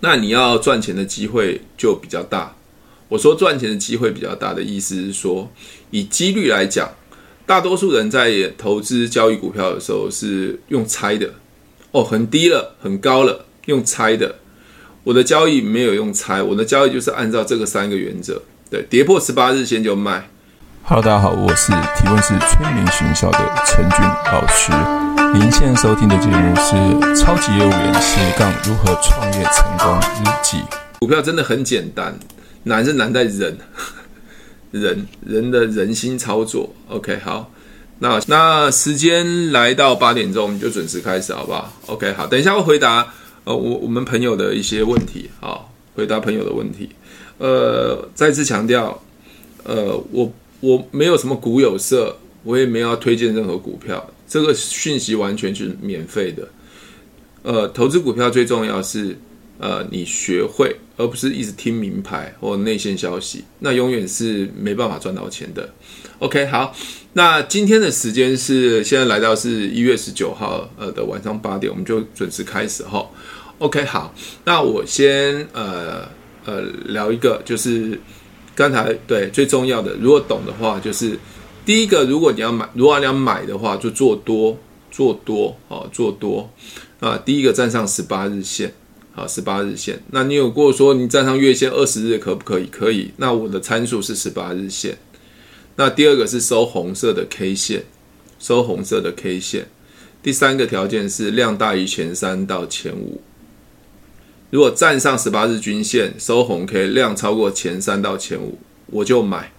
那你要赚钱的机会就比较大。我说赚钱的机会比较大的意思是说，以几率来讲，大多数人在投资交易股票的时候是用猜的，哦，很低了，很高了，用猜的。我的交易没有用猜，我的交易就是按照这个三个原则，对，跌破十八日线就卖。Hello，大家好，我是提问式催眠学校的陈俊老师。您现在收听的节目是《超级业务员斜杠如何创业成功日记》。股票真的很简单。难是难在人，人人的人心操作。OK，好，那那时间来到八点钟，我们就准时开始，好不好？OK，好，等一下我回答呃我我们朋友的一些问题，好，回答朋友的问题。呃，再次强调，呃，我我没有什么股有色，我也没有要推荐任何股票，这个讯息完全是免费的。呃，投资股票最重要是。呃，你学会，而不是一直听名牌或内线消息，那永远是没办法赚到钱的。OK，好，那今天的时间是现在来到是一月十九号，呃的晚上八点，我们就准时开始哈。OK，好，那我先呃呃聊一个，就是刚才对最重要的，如果懂的话，就是第一个，如果你要买，如果你要买的话，就做多，做多哦，做多啊，第一个站上十八日线。啊，十八日线。那你有过说你站上月线二十日可不可以？可以。那我的参数是十八日线。那第二个是收红色的 K 线，收红色的 K 线。第三个条件是量大于前三到前五。如果站上十八日均线，收红 K，量超过前三到前五，我就买。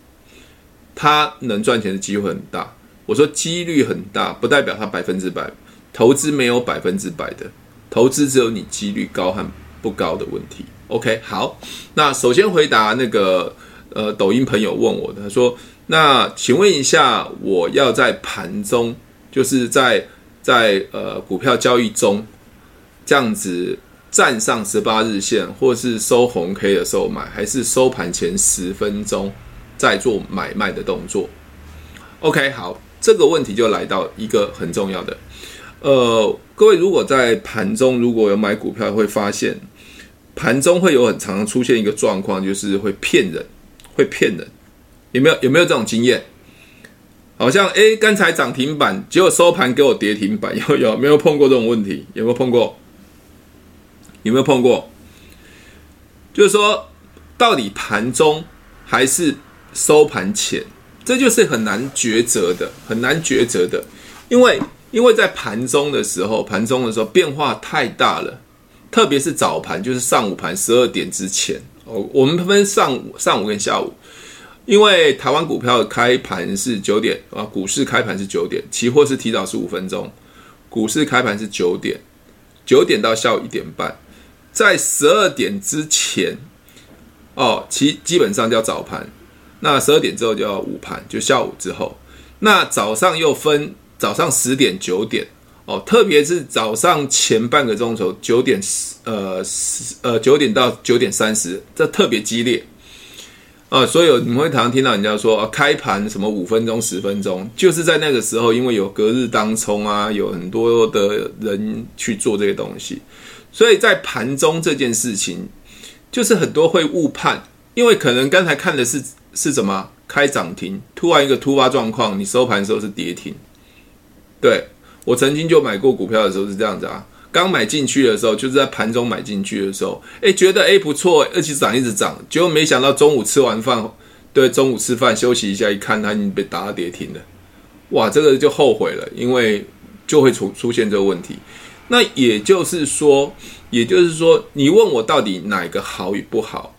他能赚钱的机会很大。我说几率很大，不代表他百分之百。投资没有百分之百的。投资只有你几率高和不高的问题。OK，好，那首先回答那个呃抖音朋友问我的，他说：“那请问一下，我要在盘中，就是在在呃股票交易中这样子站上十八日线，或是收红 K 的时候买，还是收盘前十分钟在做买卖的动作？”OK，好，这个问题就来到一个很重要的。呃，各位如果在盘中如果有买股票，会发现盘中会有很常出现一个状况，就是会骗人，会骗人。有没有有没有这种经验？好像诶，刚才涨停板，结果收盘给我跌停板，有有没有碰过这种问题？有没有碰过？有没有碰过？就是说，到底盘中还是收盘前，这就是很难抉择的，很难抉择的，因为。因为在盘中的时候，盘中的时候变化太大了，特别是早盘，就是上午盘十二点之前哦。我们分上午、上午跟下午，因为台湾股票开盘是九点啊，股市开盘是九点，期货是提早十五分钟，股市开盘是九点，九点到下午一点半，在十二点之前哦，其基本上叫早盘，那十二点之后就要午盘，就下午之后，那早上又分。早上十点九点。哦，特别是早上前半个钟头九点呃十呃九点到九点三十，这特别激烈。啊，所以你们会常常听到人家说啊，开盘什么五分钟十分钟，就是在那个时候，因为有隔日当冲啊，有很多的人去做这些东西，所以在盘中这件事情，就是很多会误判，因为可能刚才看的是是什么开涨停，突然一个突发状况，你收盘的时候是跌停。对，我曾经就买过股票的时候是这样子啊，刚买进去的时候就是在盘中买进去的时候，哎，觉得哎不错，而且涨一直涨，结果没想到中午吃完饭，对，中午吃饭休息一下，一看它已经被打到跌停了，哇，这个就后悔了，因为就会出出现这个问题。那也就是说，也就是说，你问我到底哪个好与不好，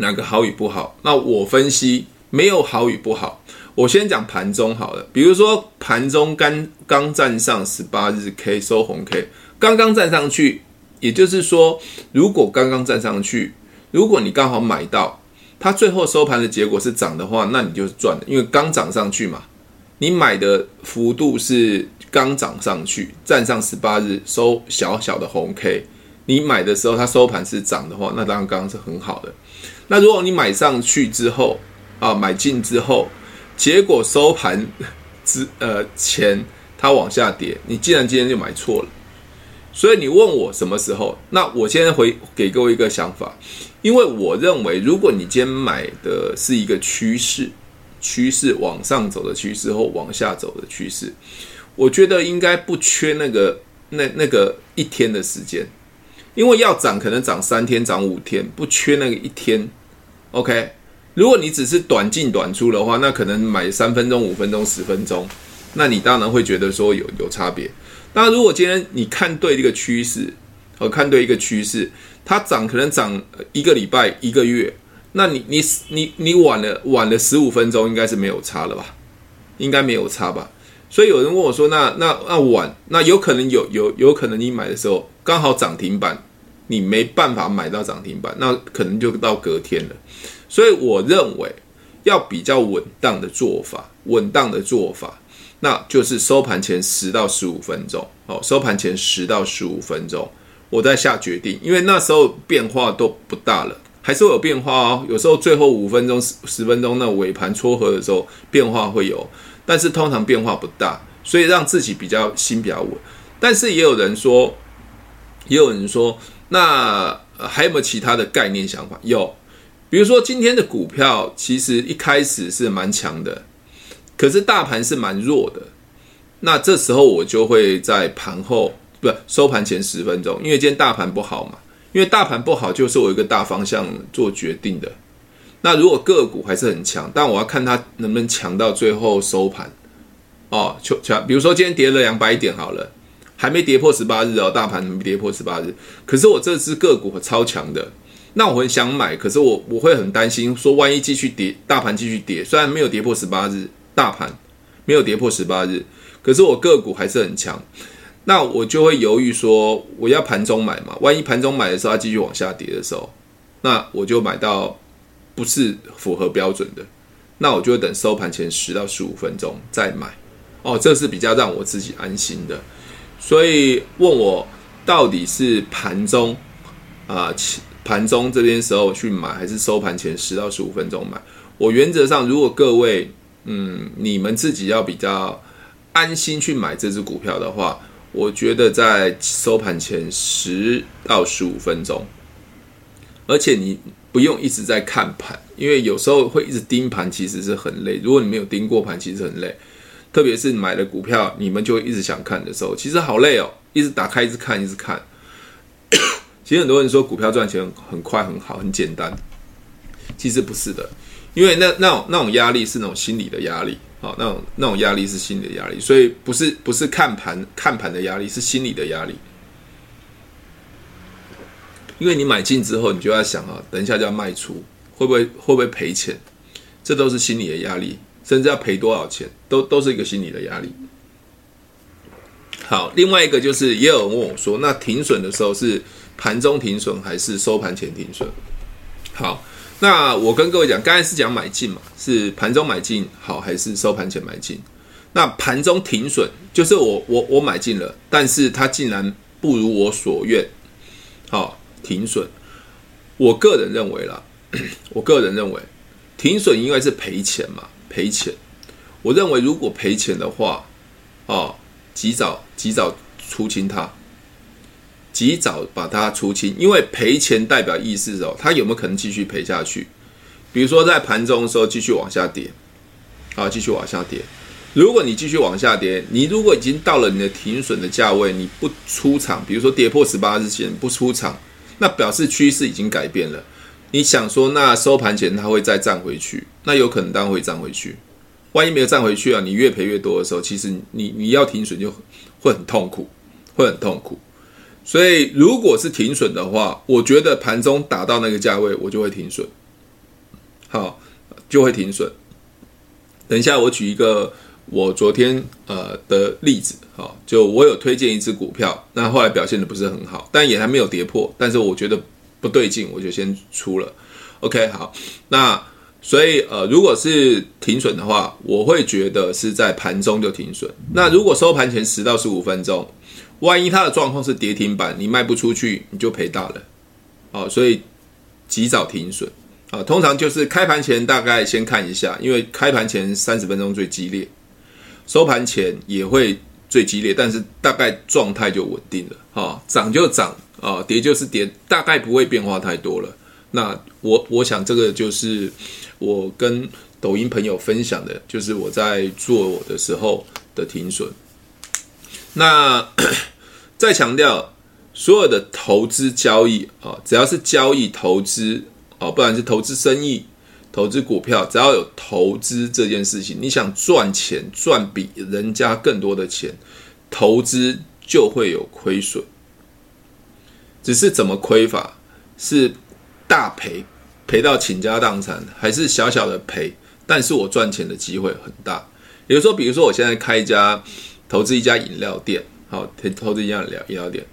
哪个好与不好，那我分析没有好与不好。我先讲盘中好了，比如说盘中刚刚站上十八日 K 收红 K，刚刚站上去，也就是说，如果刚刚站上去，如果你刚好买到，它最后收盘的结果是涨的话，那你就是赚的，因为刚涨上去嘛，你买的幅度是刚涨上去，站上十八日收小小的红 K，你买的时候它收盘是涨的话，那当然刚刚是很好的。那如果你买上去之后啊，买进之后。结果收盘之呃前它往下跌，你既然今天就买错了，所以你问我什么时候？那我现在回给各位一个想法，因为我认为，如果你今天买的是一个趋势，趋势往上走的趋势或往下走的趋势，我觉得应该不缺那个那那个一天的时间，因为要涨可能涨三天、涨五天，不缺那个一天。OK，如果你只是短进短出的话，那可能买三分钟、五分钟、十分钟，那你当然会觉得说有有差别。那如果今天你看对这个趋势，和看对一个趋势，它涨可能涨一个礼拜、一个月，那你你你你晚了晚了十五分钟，应该是没有差了吧？应该没有差吧？所以有人问我说：“那那那晚，那有可能有有有可能你买的时候刚好涨停板，你没办法买到涨停板，那可能就到隔天了。”所以我认为要比较稳当的做法，稳当的做法。那就是收盘前十到十五分钟，哦，收盘前十到十五分钟，我再下决定，因为那时候变化都不大了，还是会有变化哦。有时候最后五分钟、十十分钟，那尾盘撮合的时候变化会有，但是通常变化不大，所以让自己比较心比较稳。但是也有人说，也有人说，那还有没有其他的概念想法？有，比如说今天的股票其实一开始是蛮强的。可是大盘是蛮弱的，那这时候我就会在盘后，不收盘前十分钟，因为今天大盘不好嘛，因为大盘不好就是我一个大方向做决定的。那如果个股还是很强，但我要看它能不能强到最后收盘哦，就强，比如说今天跌了两百点好了，还没跌破十八日哦，大盘没跌破十八日，可是我这支个股超强的，那我很想买，可是我我会很担心，说万一继续跌，大盘继续跌，虽然没有跌破十八日。大盘没有跌破十八日，可是我个股还是很强，那我就会犹豫说，我要盘中买嘛？万一盘中买的时候它继续往下跌的时候，那我就买到不是符合标准的，那我就会等收盘前十到十五分钟再买。哦，这是比较让我自己安心的。所以问我到底是盘中啊，盘中这边时候去买，还是收盘前十到十五分钟买？我原则上，如果各位。嗯，你们自己要比较安心去买这只股票的话，我觉得在收盘前十到十五分钟，而且你不用一直在看盘，因为有时候会一直盯盘，其实是很累。如果你没有盯过盘，其实很累。特别是买了股票，你们就一直想看的时候，其实好累哦，一直打开，一直看，一直看。其实很多人说股票赚钱很快、很好、很简单，其实不是的。因为那那种那种压力是那种心理的压力，好，那种那种压力是心理的压力，所以不是不是看盘看盘的压力，是心理的压力。因为你买进之后，你就要想啊，等一下就要卖出，会不会会不会赔钱？这都是心理的压力，甚至要赔多少钱，都都是一个心理的压力。好，另外一个就是也有人问我说，那停损的时候是盘中停损还是收盘前停损？好。那我跟各位讲，刚才是讲买进嘛，是盘中买进好还是收盘前买进？那盘中停损就是我我我买进了，但是它竟然不如我所愿，好停损。我个人认为啦，我个人认为停损应该是赔钱嘛，赔钱。我认为如果赔钱的话，哦，及早及早出清它。及早把它出清，因为赔钱代表意思哦，它有没有可能继续赔下去？比如说在盘中的时候继续往下跌，啊，继续往下跌。如果你继续往下跌，你如果已经到了你的停损的价位，你不出场，比如说跌破十八日线不出场，那表示趋势已经改变了。你想说，那收盘前它会再站回去，那有可能当然会站回去。万一没有站回去啊，你越赔越多的时候，其实你你要停损就会很痛苦，会很痛苦。所以，如果是停损的话，我觉得盘中打到那个价位，我就会停损。好，就会停损。等一下，我举一个我昨天呃的例子。好，就我有推荐一只股票，那后来表现的不是很好，但也还没有跌破，但是我觉得不对劲，我就先出了。OK，好，那所以呃，如果是停损的话，我会觉得是在盘中就停损。那如果收盘前十到十五分钟。万一它的状况是跌停板，你卖不出去，你就赔大了，哦，所以及早停损啊。通常就是开盘前大概先看一下，因为开盘前三十分钟最激烈，收盘前也会最激烈，但是大概状态就稳定了。哈，涨就涨啊，跌就是跌，大概不会变化太多了。那我我想这个就是我跟抖音朋友分享的，就是我在做我的时候的停损。那 再强调，所有的投资交易啊，只要是交易投资啊，不管是投资生意、投资股票，只要有投资这件事情，你想赚钱，赚比人家更多的钱，投资就会有亏损。只是怎么亏法，是大赔，赔到倾家荡产，还是小小的赔，但是我赚钱的机会很大。也就是说，比如说我现在开一家。投资一家饮料店，好，投资一家饮饮料店，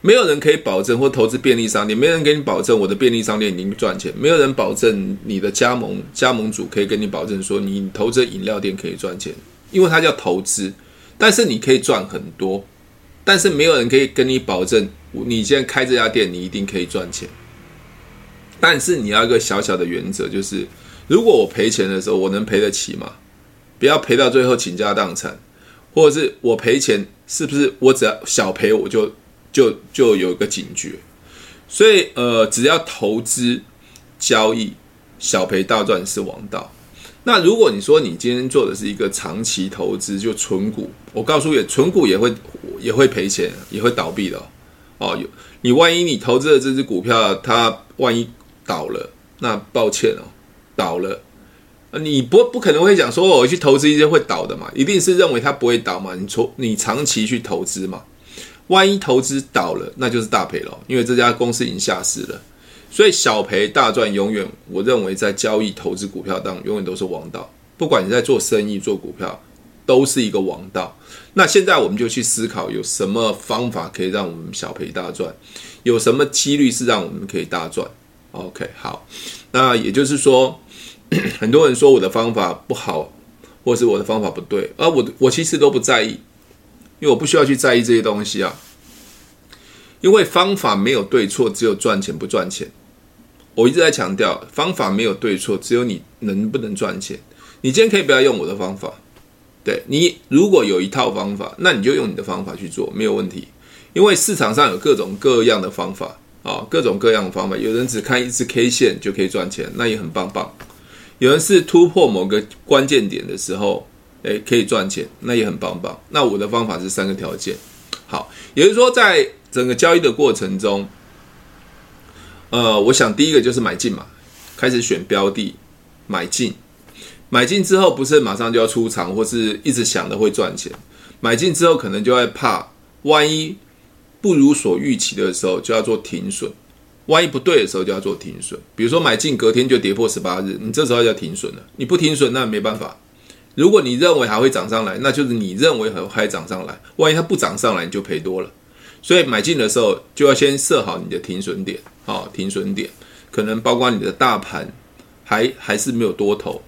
没有人可以保证，或投资便利商店，没人给你保证我的便利商店已经赚钱，没有人保证你的加盟加盟主可以跟你保证说你投资饮料店可以赚钱，因为它叫投资，但是你可以赚很多，但是没有人可以跟你保证，你现在开这家店你一定可以赚钱，但是你要一个小小的原则，就是如果我赔钱的时候，我能赔得起吗？不要赔到最后倾家荡产。或者是我赔钱，是不是我只要小赔我就就就有一个警觉？所以呃，只要投资交易小赔大赚是王道。那如果你说你今天做的是一个长期投资，就存股，我告诉你，存股也会也会赔钱，也会倒闭的。哦，有你万一你投资的这只股票它万一倒了，那抱歉哦，倒了。你不不可能会讲说，我去投资一些会倒的嘛？一定是认为它不会倒嘛？你从你长期去投资嘛？万一投资倒了，那就是大赔了，因为这家公司已经下市了。所以小赔大赚，永远我认为在交易投资股票当中，永远都是王道。不管你在做生意做股票，都是一个王道。那现在我们就去思考，有什么方法可以让我们小赔大赚？有什么几率是让我们可以大赚？OK，好，那也就是说。很多人说我的方法不好，或是我的方法不对，而我我其实都不在意，因为我不需要去在意这些东西啊。因为方法没有对错，只有赚钱不赚钱。我一直在强调，方法没有对错，只有你能不能赚钱。你今天可以不要用我的方法，对，你如果有一套方法，那你就用你的方法去做，没有问题。因为市场上有各种各样的方法啊，各种各样的方法，有人只看一支 K 线就可以赚钱，那也很棒棒。有人是突破某个关键点的时候，诶，可以赚钱，那也很棒棒。那我的方法是三个条件，好，也就是说，在整个交易的过程中，呃，我想第一个就是买进嘛，开始选标的，买进，买进之后不是马上就要出场，或是一直想着会赚钱，买进之后可能就会怕，万一不如所预期的时候，就要做停损。万一不对的时候就要做停损，比如说买进隔天就跌破十八日，你这时候就要停损了。你不停损那没办法。如果你认为还会涨上来，那就是你认为还还涨上来。万一它不涨上来，你就赔多了。所以买进的时候就要先设好你的停损点，好，停损点可能包括你的大盘还还是没有多头。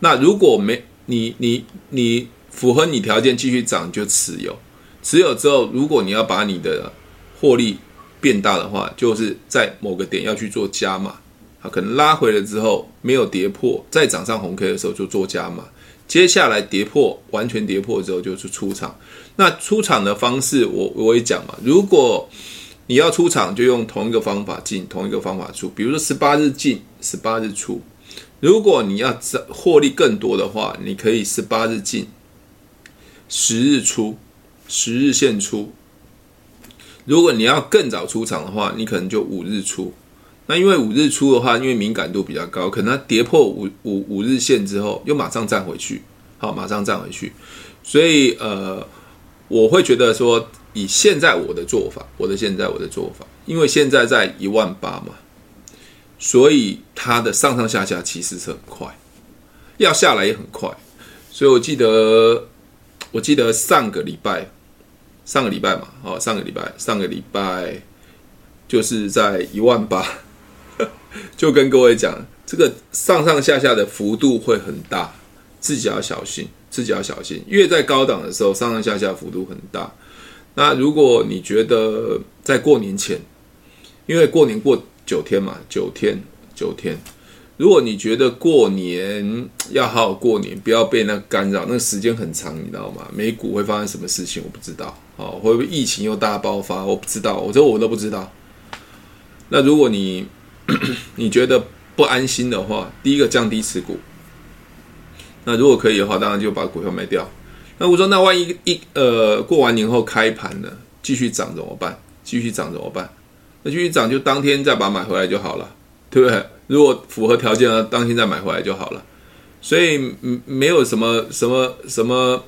那如果没你你你符合你条件继续涨就持有，持有之后如果你要把你的获利。变大的话，就是在某个点要去做加码，啊，可能拉回了之后没有跌破，再涨上红 K 的时候就做加码。接下来跌破，完全跌破之后就是出场。那出场的方式，我我也讲嘛，如果你要出场，就用同一个方法进，同一个方法出。比如说十八日进，十八日出。如果你要获利更多的话，你可以十八日进，十日出，十日线出。如果你要更早出场的话，你可能就五日出。那因为五日出的话，因为敏感度比较高，可能它跌破五五五日线之后，又马上站回去，好，马上站回去。所以呃，我会觉得说，以现在我的做法，我的现在我的做法，因为现在在一万八嘛，所以它的上上下下其实是很快，要下来也很快。所以我记得，我记得上个礼拜。上个礼拜嘛，哦，上个礼拜，上个礼拜就是在一万八，就跟各位讲，这个上上下下的幅度会很大，自己要小心，自己要小心。越在高档的时候，上上下下幅度很大。那如果你觉得在过年前，因为过年过九天嘛，九天，九天，如果你觉得过年要好好过年，不要被那干扰，那个时间很长，你知道吗？美股会发生什么事情，我不知道。哦，会不会疫情又大爆发？我不知道，我这我都不知道。那如果你 你觉得不安心的话，第一个降低持股。那如果可以的话，当然就把股票卖掉。那我说，那万一一呃过完年后开盘了，继续涨怎么办？继续涨怎么办？那继续涨就当天再把它买回来就好了，对不对？如果符合条件呢，当天再买回来就好了。所以没有什么什么什么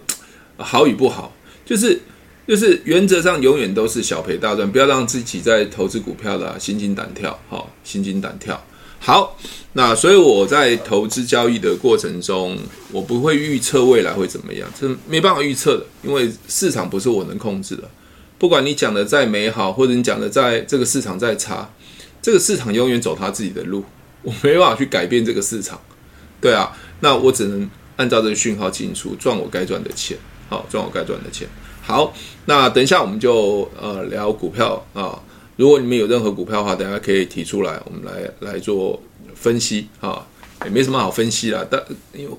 好与不好，就是就是原则上永远都是小赔大赚，不要让自己在投资股票的、心惊胆跳，好，心惊胆跳。好，那所以我在投资交易的过程中，我不会预测未来会怎么样，这没办法预测的，因为市场不是我能控制的。不管你讲的再美好，或者你讲的在这个市场再差，这个市场永远走他自己的路，我没办法去改变这个市场。对啊，那我只能按照这个讯号进出，赚我该赚的钱。好，赚我该赚的钱。好，那等一下我们就呃聊股票啊。如果你们有任何股票的话，大家可以提出来，我们来来做分析啊。也没什么好分析啦，但因为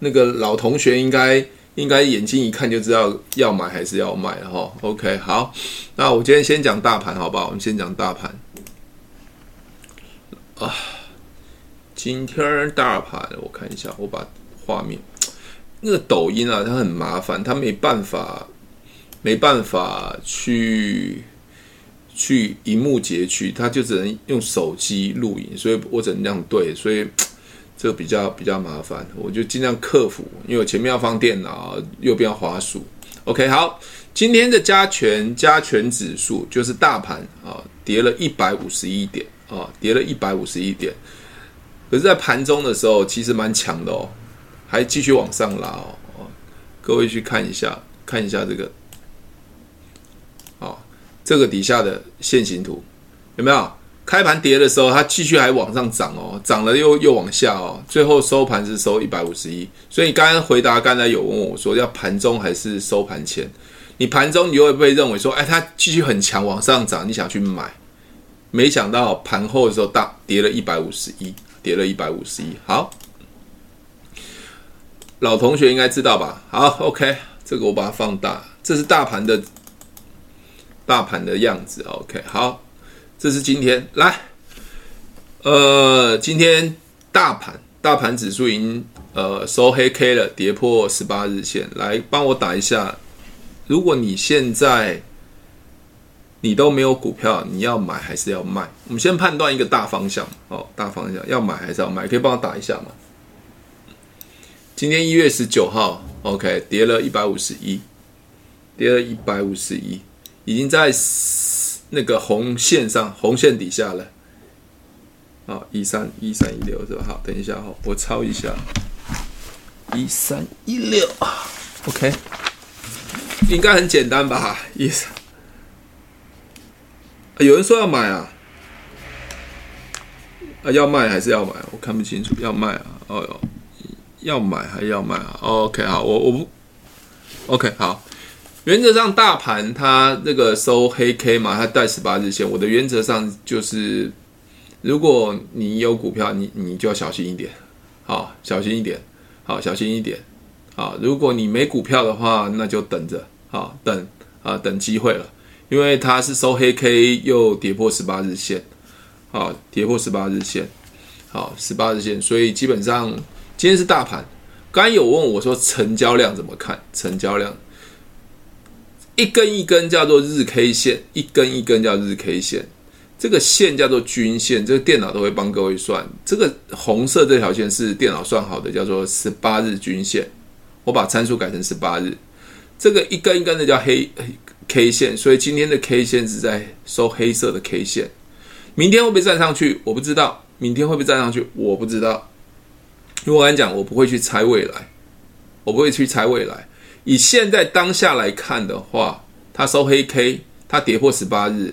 那个老同学应该。应该眼睛一看就知道要买还是要卖了哈。OK，好，那我今天先讲大盘好不好？我们先讲大盘啊。今天大盘我看一下，我把画面那个抖音啊，它很麻烦，它没办法没办法去去萤幕截取，它就只能用手机录影，所以我只能这样对，所以。这个比较比较麻烦，我就尽量克服，因为我前面要放电脑，右边要滑鼠。OK，好，今天的加权加权指数就是大盘啊，跌了一百五十一点啊，跌了一百五十一点。可是，在盘中的时候，其实蛮强的哦，还继续往上拉哦。各位去看一下，看一下这个，啊，这个底下的线形图有没有？开盘跌的时候，它继续还往上涨哦，涨了又又往下哦，最后收盘是收一百五十一。所以你刚刚回答，刚才有问我说要盘中还是收盘前？你盘中你会不会认为说，哎，它继续很强往上涨，你想去买？没想到盘后的时候大跌了一百五十一，跌了一百五十一。好，老同学应该知道吧？好，OK，这个我把它放大，这是大盘的大盘的样子。OK，好。这是今天来，呃，今天大盘大盘指数已经呃收黑 K 了，跌破十八日线。来帮我打一下，如果你现在你都没有股票，你要买还是要卖？我们先判断一个大方向哦，大方向要买还是要卖？可以帮我打一下吗？今天一月十九号，OK，跌了一百五十一，跌了一百五十一，已经在。那个红线上，红线底下了，哦，一三一三一六是吧？好，等一下哈，我抄一下，一三一六，OK，应该很简单吧？一三，有人说要买啊，啊，要卖还是要买？我看不清楚，要卖啊？哦哟，要买还是要卖啊？OK，好，我我不，OK，好。原则上，大盘它那个收黑 K 嘛，它带十八日线。我的原则上就是，如果你有股票，你你就要小心一点，好，小心一点，好，小心一点，好。如果你没股票的话，那就等着，好，等啊，等机会了。因为它是收黑 K 又跌破十八日线，好，跌破十八日线，好，十八日线。所以基本上今天是大盘。刚有问我说成交量怎么看？成交量。一根一根叫做日 K 线，一根一根叫日 K 线，这个线叫做均线，这个电脑都会帮各位算。这个红色这条线是电脑算好的，叫做十八日均线。我把参数改成十八日，这个一根一根的叫黑 K 线，所以今天的 K 线是在收黑色的 K 线。明天会不会站上去？我不知道。明天会不会站上去？我不知道。因为我跟你讲，我不会去猜未来，我不会去猜未来。以现在当下来看的话，它收黑 K，它跌破十八日。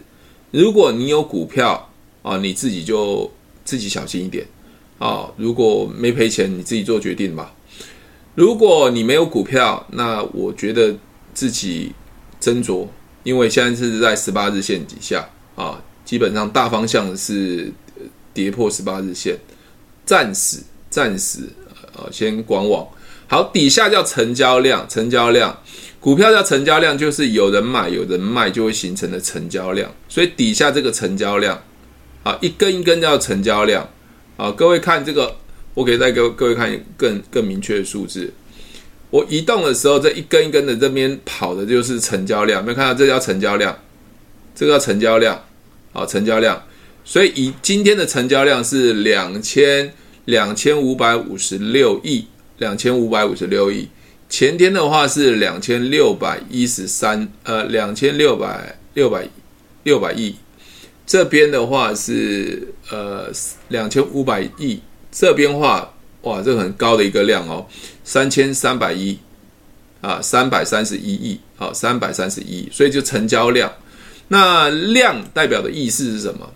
如果你有股票啊，你自己就自己小心一点啊。如果没赔钱，你自己做决定吧。如果你没有股票，那我觉得自己斟酌，因为现在是在十八日线底下啊，基本上大方向是跌破十八日线暂时暂时呃先观望。好，底下叫成交量，成交量，股票叫成交量，就是有人买有人卖就会形成的成交量。所以底下这个成交量啊，一根一根叫成交量啊。各位看这个，我可以再给各位看更更明确的数字。我移动的时候，这一根一根的这边跑的就是成交量，有没有看到这叫成交量，这个叫成交量啊，成交量。所以以今天的成交量是两千两千五百五十六亿。两千五百五十六亿，前天的话是两千六百一十三，呃，两千六百六百六百亿，这边的话是呃两千五百亿，这边话哇，这个很高的一个量哦，三千三百亿。啊，三百三十一亿，好，三百三十一亿，所以就成交量，那量代表的意思是什么？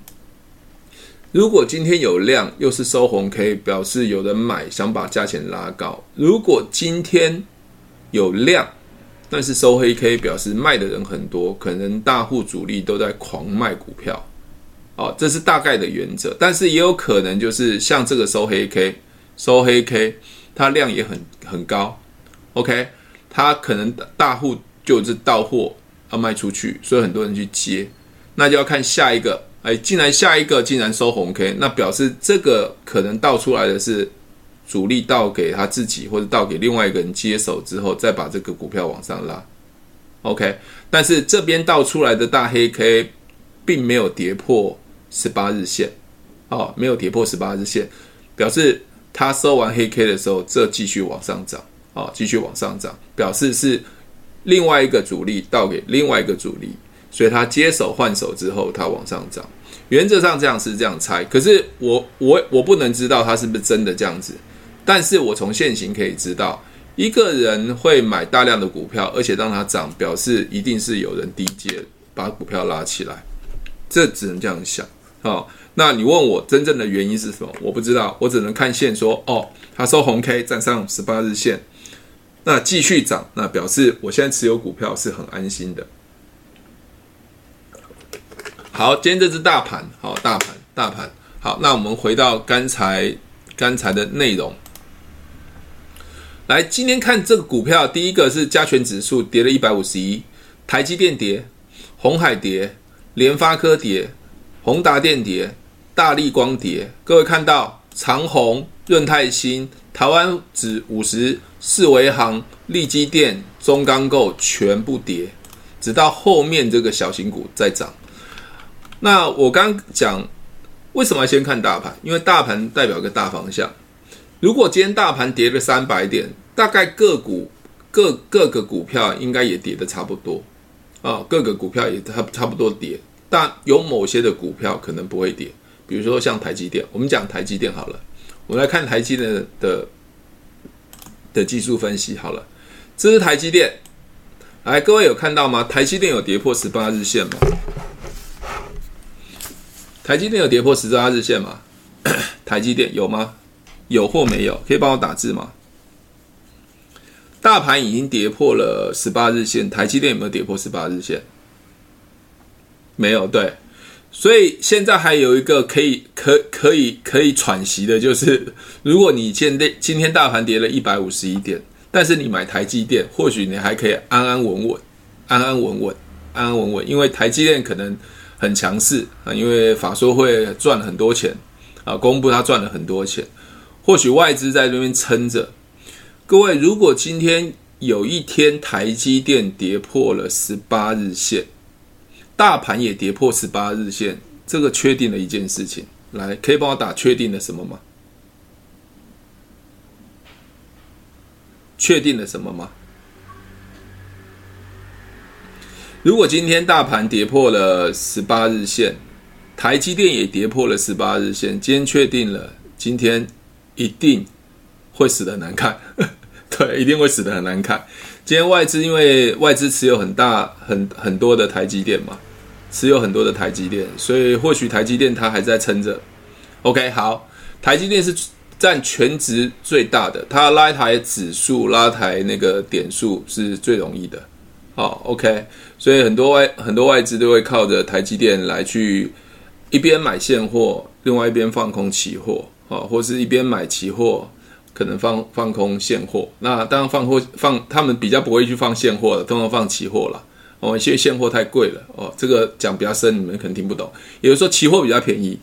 如果今天有量，又是收红 K，表示有人买，想把价钱拉高。如果今天有量，但是收黑 K，表示卖的人很多，可能大户主力都在狂卖股票。哦，这是大概的原则。但是也有可能就是像这个收黑 K，收黑 K，它量也很很高。OK，它可能大户就是到货要卖出去，所以很多人去接，那就要看下一个。哎，竟然下一个竟然收红 K，那表示这个可能倒出来的是主力倒给他自己，或者倒给另外一个人接手之后，再把这个股票往上拉。OK，但是这边倒出来的大黑 K 并没有跌破十八日线，哦，没有跌破十八日线，表示他收完黑 K 的时候，这继续往上涨，哦，继续往上涨，表示是另外一个主力倒给另外一个主力，所以他接手换手之后，他往上涨。原则上这样是这样猜，可是我我我不能知道他是不是真的这样子，但是我从现行可以知道，一个人会买大量的股票，而且让它涨，表示一定是有人低接把股票拉起来，这只能这样想。好，那你问我真正的原因是什么？我不知道，我只能看线说，哦，他收红 K 站上十八日线，那继续涨，那表示我现在持有股票是很安心的。好，今天这支大盘，好，大盘，大盘，好，那我们回到刚才刚才的内容，来，今天看这个股票，第一个是加权指数跌了一百五十一，台积电跌，红海跌，联发科跌，宏达电跌，大力光跌，各位看到长虹、润泰新、台湾指五十、四维航、力基电、中钢构全部跌，直到后面这个小型股在涨。那我刚讲，为什么要先看大盘？因为大盘代表个大方向。如果今天大盘跌了三百点，大概个股各各个股票应该也跌得差不多啊，各个股票也差差不多跌。但有某些的股票可能不会跌，比如说像台积电。我们讲台积电好了，我们来看台积电的的，的技术分析好了。这是台积电，来，各位有看到吗？台积电有跌破十八日线吗？台积电有跌破十八日线吗？台积电有吗？有或没有？可以帮我打字吗？大盘已经跌破了十八日线，台积电有没有跌破十八日线？没有，对。所以现在还有一个可以可可以可以喘息的，就是 如果你现在今天大盘跌了一百五十一点，但是你买台积电，或许你还可以安安稳稳，安安稳稳，安安稳稳，因为台积电可能。很强势啊，因为法说会赚很多钱啊，公布他赚了很多钱，或许外资在这边撑着。各位，如果今天有一天台积电跌破了十八日线，大盘也跌破十八日线，这个确定了一件事情，来，可以帮我打确定了什么吗？确定了什么吗？如果今天大盘跌破了十八日线，台积电也跌破了十八日线，今天确定了，今天一定会死得很难看，对，一定会死得很难看。今天外资因为外资持有很大很很多的台积电嘛，持有很多的台积电，所以或许台积电它还在撑着。OK，好，台积电是占全值最大的，它拉抬指数、拉抬那个点数是最容易的。好，OK，所以很多外很多外资都会靠着台积电来去一边买现货，另外一边放空期货。啊，或是一边买期货，可能放放空现货。那当然放货放，他们比较不会去放现货的，通常放期货了。哦，因为现货太贵了。哦，这个讲比较深，你们可能听不懂。也就是说，期货比较便宜。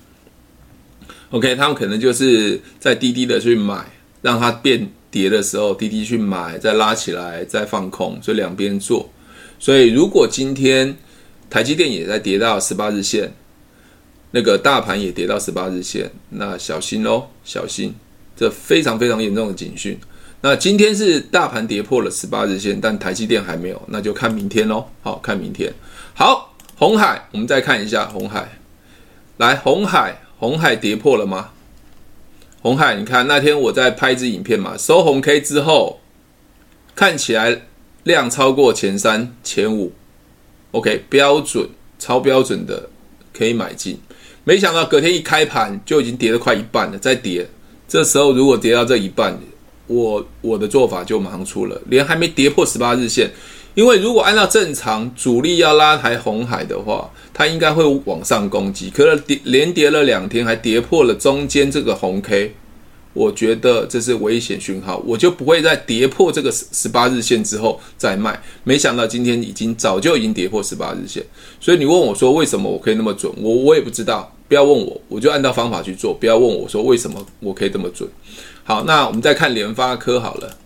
OK，他们可能就是在低低的去买，让它变跌的时候，低低去买，再拉起来，再放空，所以两边做。所以如果今天台积电也在跌到十八日线，那个大盘也跌到十八日线，那小心喽，小心，这非常非常严重的警讯。那今天是大盘跌破了十八日线，但台积电还没有，那就看明天喽。好，看明天。好，红海，我们再看一下红海。来，红海，红海跌破了吗？红海，你看那天我在拍一支影片嘛，收红 K 之后，看起来量超过前三、前五，OK，标准、超标准的可以买进。没想到隔天一开盘就已经跌了快一半了，再跌。这时候如果跌到这一半，我我的做法就马上出了，连还没跌破十八日线，因为如果按照正常主力要拉抬红海的话，它应该会往上攻击，可是跌连跌了两天，还跌破了中间这个红 K，我觉得这是危险讯号，我就不会在跌破这个十十八日线之后再卖。没想到今天已经早就已经跌破十八日线，所以你问我说为什么我可以那么准，我我也不知道，不要问我，我就按照方法去做，不要问我说为什么我可以这么准。好，那我们再看联发科好了，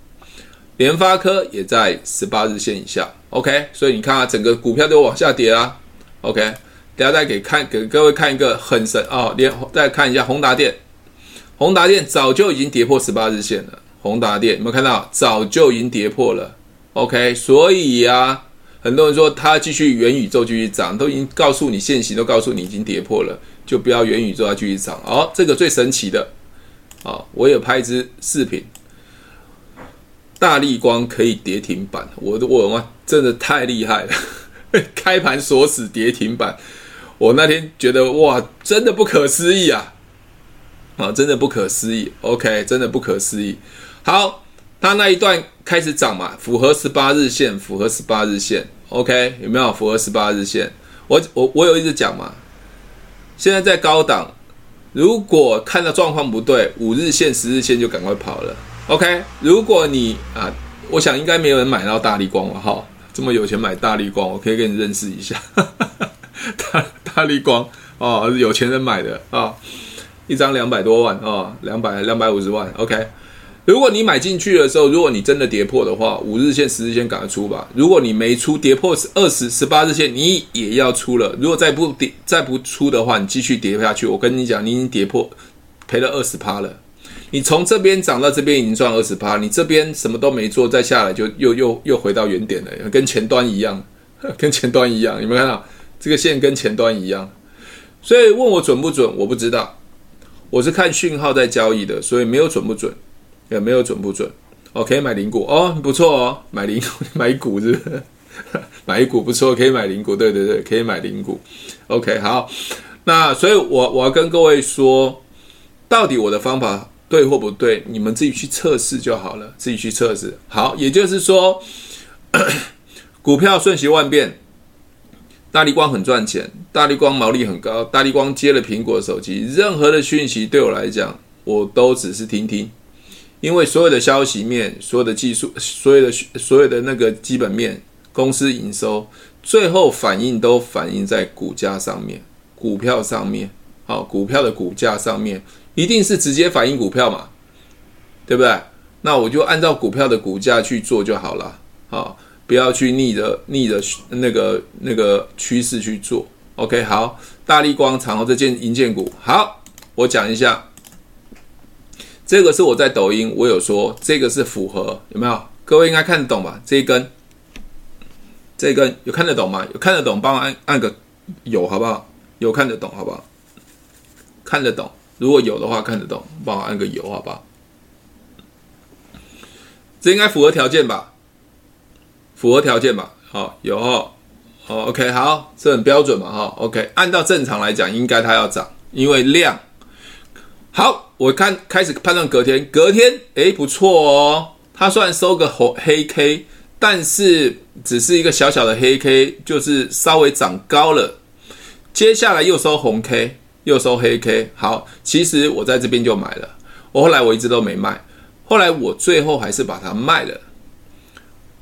联发科也在十八日线以下，OK，所以你看啊，整个股票都往下跌啊，OK，等下再给看给各位看一个很神啊，连、再看一下宏达电，宏达电早就已经跌破十八日线了，宏达电有没有看到？早就已经跌破了，OK，所以啊，很多人说它继续元宇宙继续涨，都已经告诉你现行都告诉你已经跌破了，就不要元宇宙要继续涨。哦，这个最神奇的。啊，我有拍一支视频，大立光可以跌停板，我我妈真的太厉害了，开盘锁死跌停板，我那天觉得哇，真的不可思议啊，啊，真的不可思议，OK，真的不可思议。好，它那一段开始涨嘛，符合十八日线，符合十八日线，OK，有没有符合十八日线？我我我有一直讲嘛，现在在高档。如果看到状况不对，五日线、十日线就赶快跑了。OK，如果你啊，我想应该没有人买到大立光了哈，这么有钱买大立光，我可以跟你认识一下。大大立光哦，有钱人买的啊，一张两百多万啊，两百两百五十万。OK。如果你买进去的时候，如果你真的跌破的话，五日线、十日线赶快出吧。如果你没出，跌破二十、十八日线，你也要出了。如果再不跌、再不出的话，你继续跌下去。我跟你讲，你已经跌破，赔了二十趴了。你从这边涨到这边已经赚二十趴，你这边什么都没做，再下来就又又又回到原点了，跟前端一样，跟前端一样。有没有看到这个线跟前端一样？所以问我准不准，我不知道。我是看讯号在交易的，所以没有准不准。也没有准不准？哦，可以买零股哦，不错哦，买零 买股是不是？买股不错，可以买零股，对对对，可以买零股。OK，好，那所以，我我要跟各位说，到底我的方法对或不对，你们自己去测试就好了，自己去测试。好，也就是说，股票瞬息万变，大立光很赚钱，大立光毛利很高，大立光接了苹果手机，任何的讯息对我来讲，我都只是听听。因为所有的消息面、所有的技术、所有的所有的那个基本面、公司营收，最后反应都反映在股价上面、股票上面。好，股票的股价上面一定是直接反映股票嘛，对不对？那我就按照股票的股价去做就好了。好，不要去逆着逆着那个那个趋势去做。OK，好，大力光、长虹这件银建股，好，我讲一下。这个是我在抖音，我有说这个是符合，有没有？各位应该看得懂吧？这一根，这一根有看得懂吗？有看得懂，帮我按按个有好不好？有看得懂好不好？看得懂，如果有的话看得懂，帮我按个有好不好？这应该符合条件吧？符合条件吧？好，有哦，哦，OK，好，这很标准嘛，哈，OK，按照正常来讲，应该它要涨，因为量。好，我看开始判断隔天，隔天诶不错哦，它虽然收个红黑 K，但是只是一个小小的黑 K，就是稍微涨高了。接下来又收红 K，又收黑 K。好，其实我在这边就买了，我后来我一直都没卖，后来我最后还是把它卖了。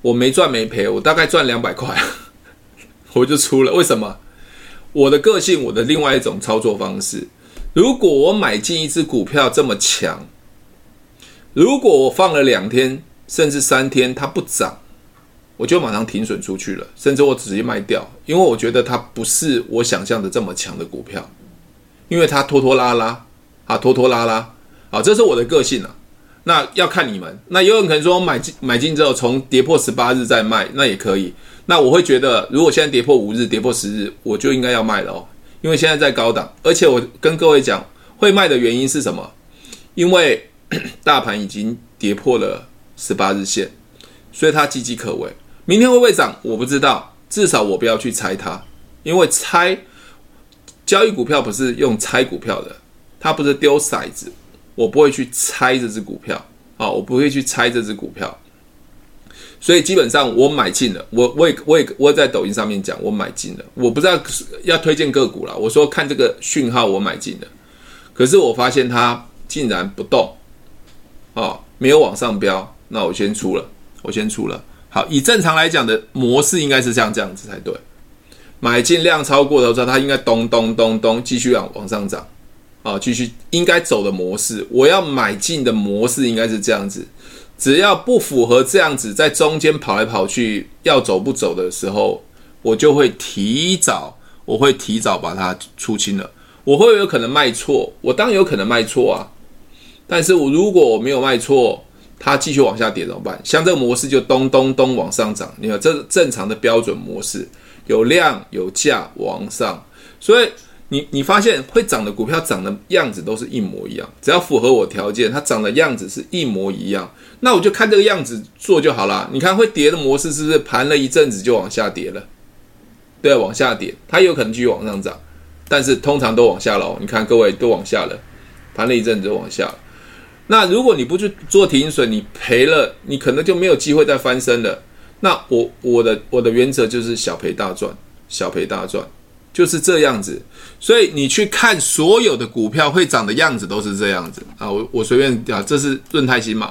我没赚没赔，我大概赚两百块，我就出了。为什么？我的个性，我的另外一种操作方式，如果我买进一只股票这么强，如果我放了两天甚至三天它不涨，我就马上停损出去了，甚至我直接卖掉，因为我觉得它不是我想象的这么强的股票，因为它拖拖拉拉啊，拖拖拉拉啊，这是我的个性啊。那要看你们，那有人可能说买进买进之后从跌破十八日再卖，那也可以。那我会觉得，如果现在跌破五日、跌破十日，我就应该要卖了哦，因为现在在高档，而且我跟各位讲，会卖的原因是什么？因为 大盘已经跌破了十八日线，所以它岌岌可危。明天会不会涨？我不知道，至少我不要去猜它，因为猜交易股票不是用猜股票的，它不是丢骰子。我不会去猜这只股票，啊，我不会去猜这只股票，所以基本上我买进了，我我也我也我也在抖音上面讲我买进了，我不知道要推荐个股了，我说看这个讯号我买进了，可是我发现它竟然不动，哦，没有往上飙，那我先出了，我先出了，好，以正常来讲的模式应该是像这样子才对，买进量超过的时候，它应该咚咚咚咚继续往往上涨。啊，继续应该走的模式，我要买进的模式应该是这样子。只要不符合这样子，在中间跑来跑去，要走不走的时候，我就会提早，我会提早把它出清了。我会有可能卖错，我当然有可能卖错啊。但是我如果我没有卖错，它继续往下跌怎么办？像这个模式就咚咚咚往上涨，你看这是正常的标准模式，有量有价往上，所以。你你发现会涨的股票涨的样子都是一模一样，只要符合我条件，它涨的样子是一模一样，那我就看这个样子做就好了。你看会跌的模式是不是盘了一阵子就往下跌了？对，往下跌，它有可能继续往上涨，但是通常都往下了。你看各位都往下了，盘了一阵子就往下了。那如果你不去做停损，你赔了，你可能就没有机会再翻身了。那我我的我的原则就是小赔大赚，小赔大赚。就是这样子，所以你去看所有的股票会涨的样子都是这样子啊。我我随便讲，这是润泰新嘛。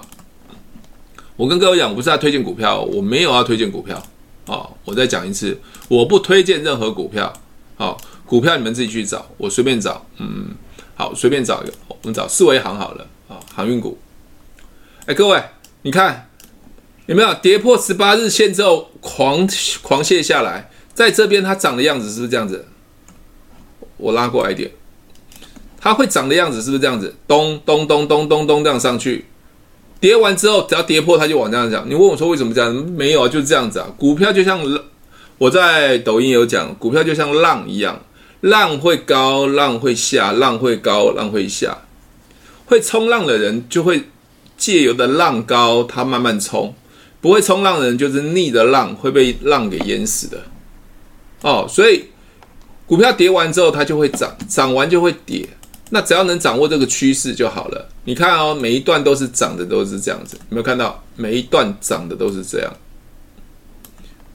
我跟各位讲，我不是要推荐股票，我没有要推荐股票啊。我再讲一次，我不推荐任何股票。啊，股票你们自己去找，我随便找。嗯，好，随便找一个，我们找四维行好了啊，航运股。哎，各位，你看有没有跌破十八日线之后狂狂泻下来，在这边它涨的样子是不是这样子？我拉过来一点，它会涨的样子是不是这样子？咚咚咚咚咚咚这样上去，跌完之后只要跌破它就往这样讲。你问我说为什么这样？没有啊，就是这样子啊。股票就像我在抖音有讲，股票就像浪一样，浪会高，浪会下，浪会高，浪会下。会冲浪的人就会借由的浪高，它慢慢冲；不会冲浪的人就是逆的浪会被浪给淹死的。哦，所以。股票跌完之后，它就会涨，涨完就会跌。那只要能掌握这个趋势就好了。你看哦，每一段都是涨的，都是这样子。有没有看到？每一段涨的都是这样。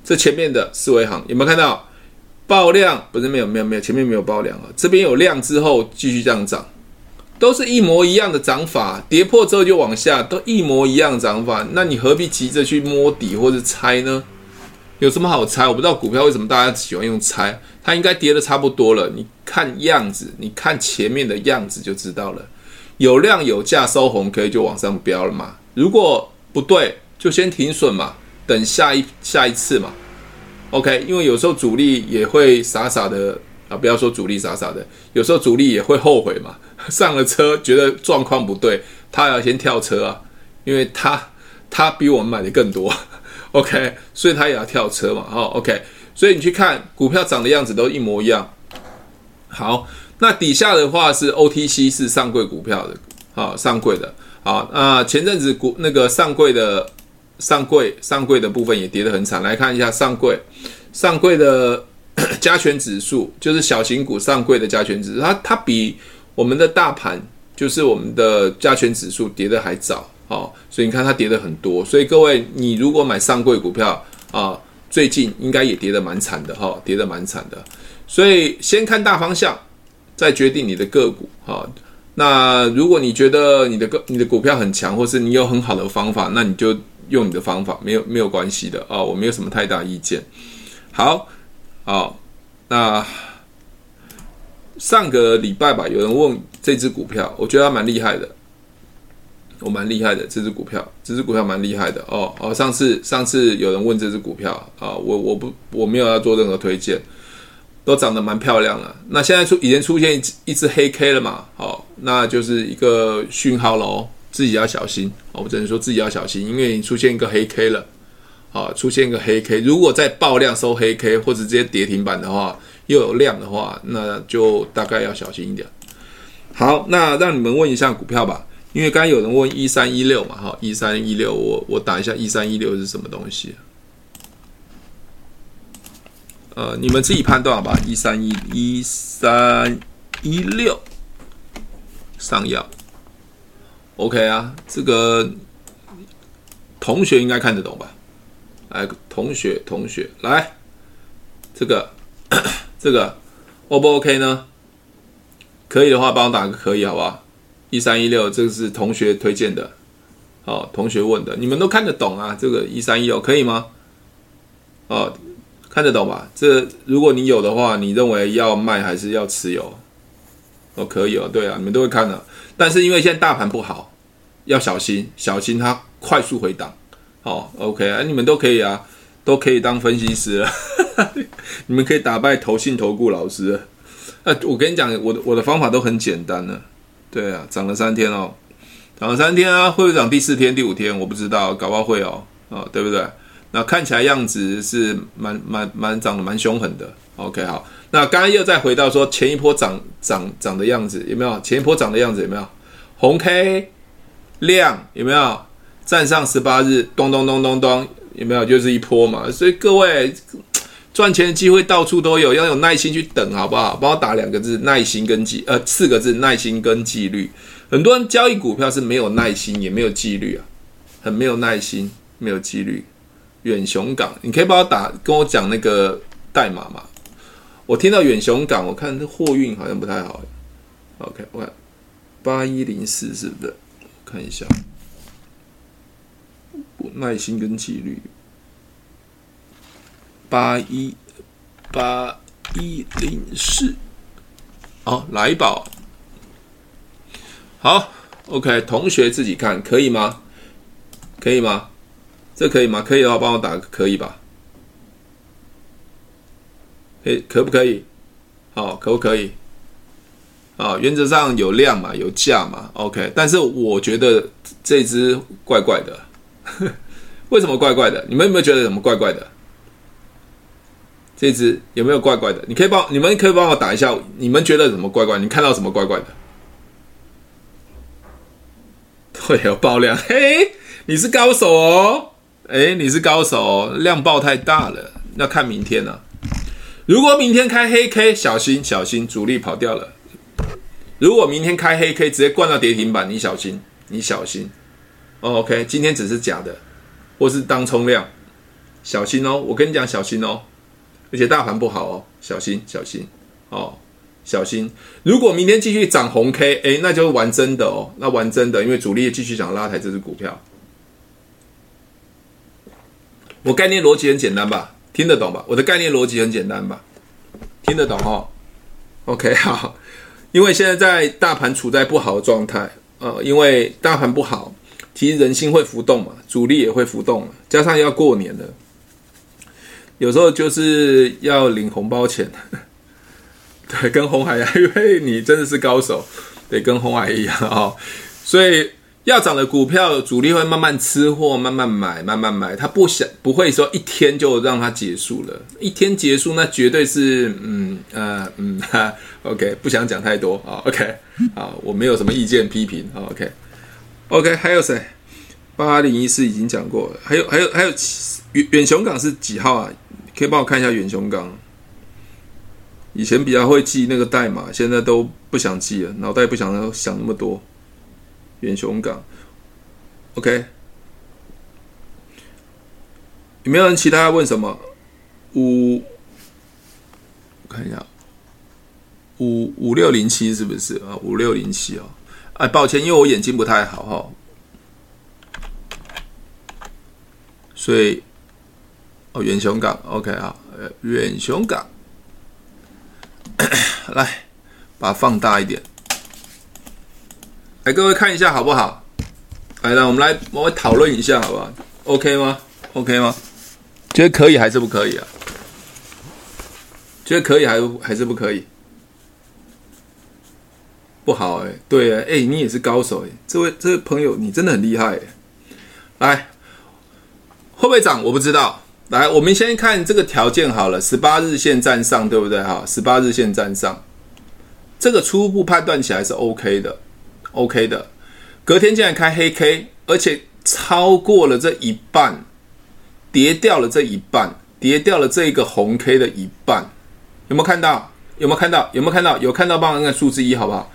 这前面的四维行有没有看到？爆量不是没有没有没有，前面没有爆量啊。这边有量之后继续这样涨，都是一模一样的涨法。跌破之后就往下，都一模一样涨法。那你何必急着去摸底或者猜呢？有什么好猜？我不知道股票为什么大家喜欢用猜。它应该跌得差不多了，你看样子，你看前面的样子就知道了。有量有价收红 K 就往上飙了嘛。如果不对，就先停损嘛，等下一下一次嘛。OK，因为有时候主力也会傻傻的啊，不要说主力傻傻的，有时候主力也会后悔嘛。上了车觉得状况不对，他要先跳车啊，因为他他比我们买的更多。OK，所以他也要跳车嘛。好，OK。所以你去看股票涨的样子都一模一样。好，那底下的话是 OTC 是上柜股票的，好，上柜的。好，那前阵子股那个上柜的上柜上柜的部分也跌得很惨。来看一下上柜上柜的 加权指数，就是小型股上柜的加权指数，它它比我们的大盘，就是我们的加权指数跌得还早。哦，所以你看它跌的很多。所以各位，你如果买上柜股票啊。最近应该也跌的蛮惨的哈，跌的蛮惨的。所以先看大方向，再决定你的个股哈。那如果你觉得你的个你的股票很强，或是你有很好的方法，那你就用你的方法，没有没有关系的啊，我没有什么太大意见。好，好，那上个礼拜吧，有人问这只股票，我觉得它蛮厉害的。我蛮厉害的，这只股票，这只股票蛮厉害的哦哦。上次上次有人问这只股票啊，我我不我没有要做任何推荐，都长得蛮漂亮了。那现在出已经出现一只一只黑 K 了嘛？好，那就是一个讯号喽，自己要小心。我只能说自己要小心，因为你出现一个黑 K 了，啊，出现一个黑 K，如果再爆量收黑 K 或者直接跌停板的话，又有量的话，那就大概要小心一点。好，那让你们问一下股票吧。因为刚有人问一三一六嘛，哈，一三一六，我我打一下一三一六是什么东西？呃，你们自己判断吧。一三一一三一六上药，OK 啊，这个同学应该看得懂吧？来，同学同学来，这个 这个 O 不 OK 呢？可以的话，帮我打个可以，好不好？一三一六，这个是同学推荐的，哦，同学问的，你们都看得懂啊？这个一三一六可以吗？哦，看得懂吧？这如果你有的话，你认为要卖还是要持有？哦，可以哦，对啊，你们都会看的。但是因为现在大盘不好，要小心，小心它快速回档。哦，OK 啊，你们都可以啊，都可以当分析师了，你们可以打败投信投顾老师。呃，我跟你讲，我的我的方法都很简单的。对啊，涨了三天哦，涨了三天啊，会不会涨第四天、第五天？我不知道，搞不好会哦，哦，对不对？那看起来样子是蛮蛮蛮涨得蛮凶狠的。OK，好，那刚刚又再回到说前一波涨涨涨的样子有没有？前一波涨的样子有没有？红 K 量有没有？站上十八日，咚咚咚咚咚，有没有？就是一波嘛。所以各位。赚钱的机会到处都有，要有耐心去等，好不好？帮我打两个字：耐心跟纪，呃，四个字：耐心跟纪律。很多人交易股票是没有耐心，也没有纪律啊，很没有耐心，没有纪律。远雄港，你可以帮我打，跟我讲那个代码吗？我听到远雄港，我看这货运好像不太好。OK，我看八一零四是不是？看一下，耐心跟纪律。八一八一零四，哦，来宝，好，OK，同学自己看可以吗？可以吗？这可以吗？可以的话，帮我打个可以吧？诶，可不可以？好，可不可以？啊，原则上有量嘛，有价嘛，OK，但是我觉得这只怪怪的，为什么怪怪的？你们有没有觉得什么怪怪的？这只有没有怪怪的？你可以帮你们可以帮我打一下，你们觉得什么怪怪？你看到什么怪怪的？会有爆量，嘿，你是高手哦，哎，你是高手哦，量爆太大了，那看明天呢、啊？如果明天开黑 K，小心小心，主力跑掉了。如果明天开黑 K，直接灌到跌停板，你小心，你小心。哦，OK，今天只是假的，或是当冲量，小心哦，我跟你讲，小心哦。而且大盘不好哦，小心小心哦，小心！如果明天继续涨红 K，哎，那就玩真的哦，那玩真的，因为主力继续想拉抬这只股票。我概念逻辑很简单吧？听得懂吧？我的概念逻辑很简单吧？听得懂哦？OK，好，因为现在在大盘处在不好的状态，呃，因为大盘不好，其实人心会浮动嘛，主力也会浮动，加上要过年了。有时候就是要领红包钱，对，跟红海一样，因为你真的是高手，对跟红海一样哦。所以要涨的股票，主力会慢慢吃货，慢慢买，慢慢买。他不想不会说一天就让它结束了，一天结束那绝对是嗯呃嗯哈，OK，不想讲太多啊，OK，啊，我没有什么意见批评，OK，OK，、OK, OK, 还有谁？八零一四已经讲过了，还有还有还有远远雄港是几号啊？可以帮我看一下远雄港。以前比较会记那个代码，现在都不想记了，脑袋不想想那么多。远雄港，OK。有没有人其他要问什么？五，看一下，五五六零七是不是啊？五六零七哦，哎，抱歉，因为我眼睛不太好哈、哦，所以哦，远雄港，OK 啊，远雄港，来把它放大一点，来各位看一下好不好？来，来，我们来我们讨论一下好不好？OK 吗？OK 吗？觉得可以还是不可以啊？觉得可以还还是不可以？不好哎、欸，对哎、欸，你也是高手哎、这位这位朋友你真的很厉害哎、来，会不会涨？我不知道。来，我们先看这个条件好了，十八日线站上，对不对？哈，十八日线站上，这个初步判断起来是 OK 的，OK 的。隔天竟然开黑 K，而且超过了这一半，跌掉了这一半，跌掉了这一个红 K 的一半。有没有看到？有没有看到？有没有看到？有看到？帮我看数字一，好不好？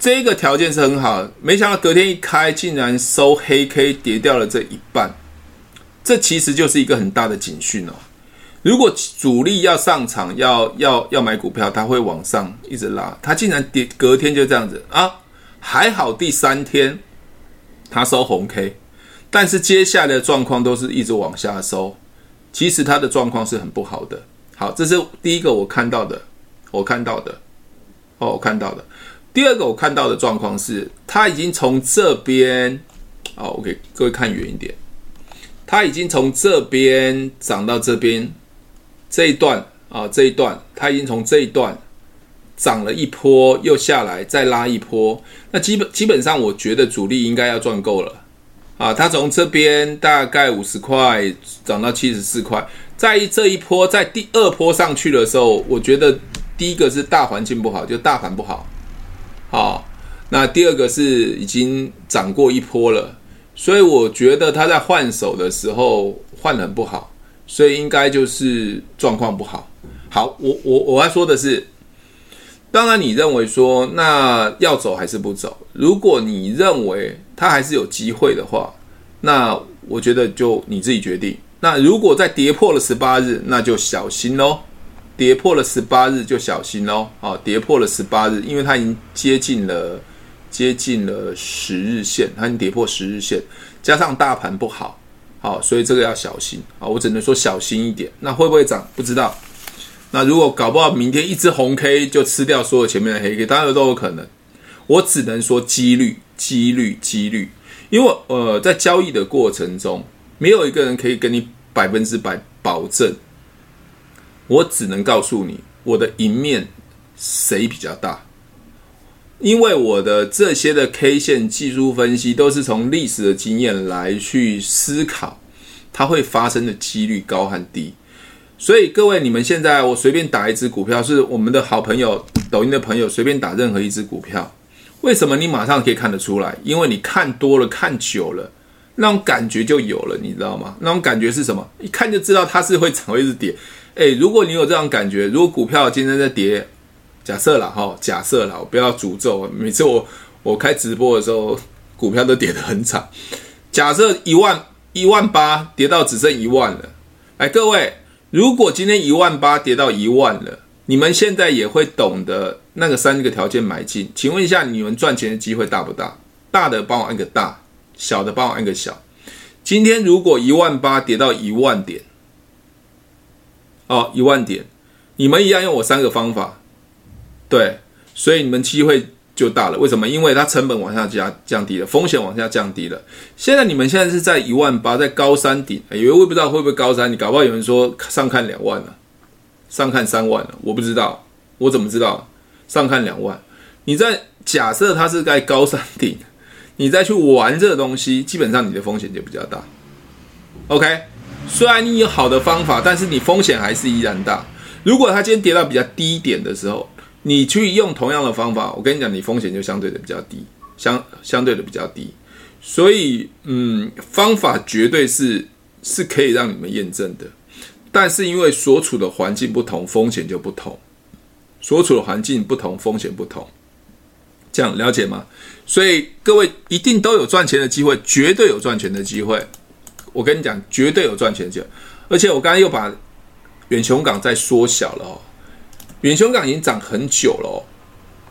这个条件是很好，没想到隔天一开，竟然收黑 K，跌掉了这一半。这其实就是一个很大的警讯哦。如果主力要上场，要要要买股票，它会往上一直拉，它竟然跌，隔天就这样子啊！还好第三天它收红 K，但是接下来的状况都是一直往下收。其实它的状况是很不好的。好，这是第一个我看到的，我看到的，哦，我看到的。第二个我看到的状况是，它已经从这边，哦，我给各位看远一点，它已经从这边涨到这边这一段啊，这一段，它已经从这一段涨了一波，又下来再拉一波。那基本基本上，我觉得主力应该要赚够了啊。它从这边大概五十块涨到七十四块。在这一波，在第二波上去的时候，我觉得第一个是大环境不好，就大盘不好，好，那第二个是已经涨过一波了，所以我觉得他在换手的时候换很不好，所以应该就是状况不好。好，我我我要说的是，当然你认为说那要走还是不走？如果你认为他还是有机会的话，那我觉得就你自己决定。那如果再跌破了十八日，那就小心喽。跌破了十八日就小心喽。好，跌破了十八日，因为它已经接近了接近了十日线，它已经跌破十日线，加上大盘不好，好，所以这个要小心啊。我只能说小心一点。那会不会涨？不知道。那如果搞不好明天一只红 K 就吃掉所有前面的黑 K，当然都有可能。我只能说几率，几率，几率。因为呃，在交易的过程中。没有一个人可以跟你百分之百保证，我只能告诉你，我的赢面谁比较大，因为我的这些的 K 线技术分析都是从历史的经验来去思考，它会发生的几率高和低。所以各位，你们现在我随便打一只股票，是我们的好朋友抖音的朋友随便打任何一只股票，为什么你马上可以看得出来？因为你看多了，看久了。那种感觉就有了，你知道吗？那种感觉是什么？一看就知道它是会涨，会一直跌。诶，如果你有这种感觉，如果股票今天在跌，假设了哈，假设了，我不要诅咒。每次我我开直播的时候，股票都跌得很惨。假设一万一万八跌到只剩一万了，哎各位，如果今天一万八跌到一万了，你们现在也会懂得那个三个条件买进。请问一下，你们赚钱的机会大不大？大的帮我按个大。小的帮我按个小。今天如果一万八跌到一万点，哦，一万点，你们一样用我三个方法，对，所以你们机会就大了。为什么？因为它成本往下加降低了，风险往下降低了。现在你们现在是在一万八，在高山顶，以为我不知道会不会高山，你搞不好有人说上看两万了，上看三万了，我不知道，我怎么知道？上看两万，你在假设它是在高山顶。你再去玩这个东西，基本上你的风险就比较大。OK，虽然你有好的方法，但是你风险还是依然大。如果它今天跌到比较低点的时候，你去用同样的方法，我跟你讲，你风险就相对的比较低，相相对的比较低。所以，嗯，方法绝对是是可以让你们验证的，但是因为所处的环境不同，风险就不同。所处的环境不同，风险不同。这样了解吗？所以各位一定都有赚钱的机会，绝对有赚钱的机会。我跟你讲，绝对有赚钱的机会。而且我刚才又把远雄港再缩小了哦。远雄港已经涨很久了哦，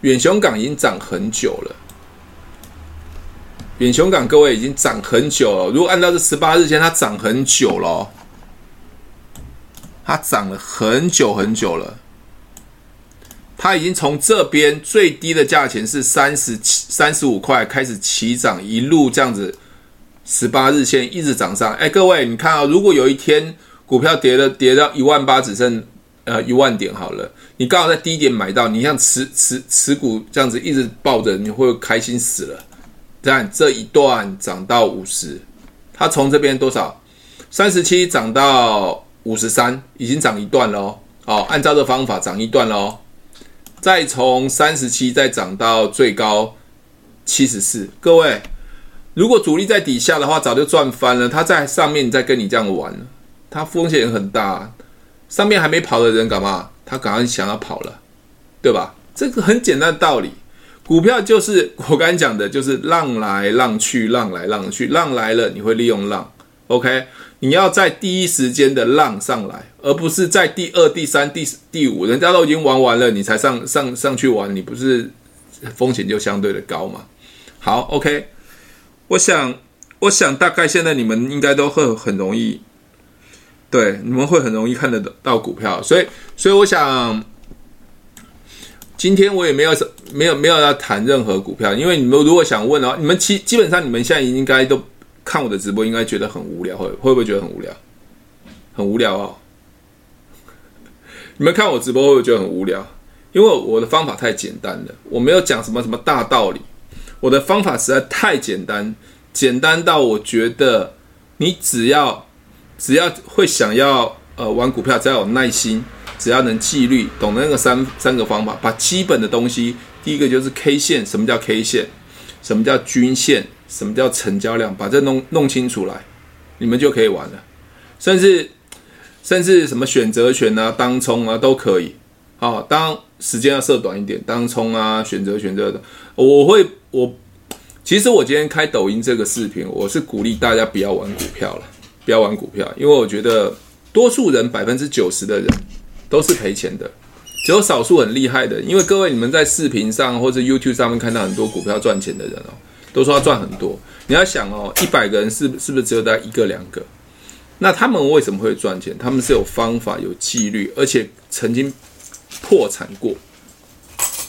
远雄港已经涨很久了。远雄港各位已经涨很久了，如果按照这十八日线，它涨很久了哦，它涨了很久很久了。它已经从这边最低的价钱是三十七、三十五块开始起涨，一路这样子，十八日线一直涨上。哎，各位，你看啊，如果有一天股票跌了，跌到一万八，只剩呃一万点好了，你刚好在低点买到，你像持持持股这样子一直抱着，你会开心死了。但这一段涨到五十，它从这边多少？三十七涨到五十三，已经涨一段喽哦。按照这方法涨一段喽。再从三十七再涨到最高七十四，各位，如果主力在底下的话，早就赚翻了。他在上面再跟你这样玩，他风险很大。上面还没跑的人干嘛？他赶快想要跑了，对吧？这个很简单的道理，股票就是我刚才讲的，就是浪来浪去，浪来浪去，浪来了你会利用浪，OK。你要在第一时间的浪上来，而不是在第二、第三、第四、第五，人家都已经玩完了，你才上上上去玩，你不是风险就相对的高吗？好，OK，我想，我想大概现在你们应该都会很容易，对，你们会很容易看得到股票，所以，所以我想，今天我也没有什没有没有要谈任何股票，因为你们如果想问的话，你们基基本上你们现在应该都。看我的直播应该觉得很无聊，会会不会觉得很无聊？很无聊哦。你们看我直播会不会觉得很无聊？因为我的方法太简单了，我没有讲什么什么大道理。我的方法实在太简单，简单到我觉得你只要只要会想要呃玩股票，只要有耐心，只要能纪律，懂得那个三三个方法，把基本的东西，第一个就是 K 线，什么叫 K 线？什么叫均线？什么叫成交量？把这弄弄清楚来，你们就可以玩了。甚至甚至什么选择权啊、当冲啊都可以。好，当时间要设短一点，当冲啊、选择权这个，我会我其实我今天开抖音这个视频，我是鼓励大家不要玩股票了，不要玩股票，因为我觉得多数人百分之九十的人都是赔钱的，只有少数很厉害的。因为各位你们在视频上或者 YouTube 上面看到很多股票赚钱的人哦。都说要赚很多，你要想哦，一百个人是是不是只有大概一个两个？那他们为什么会赚钱？他们是有方法、有纪律，而且曾经破产过。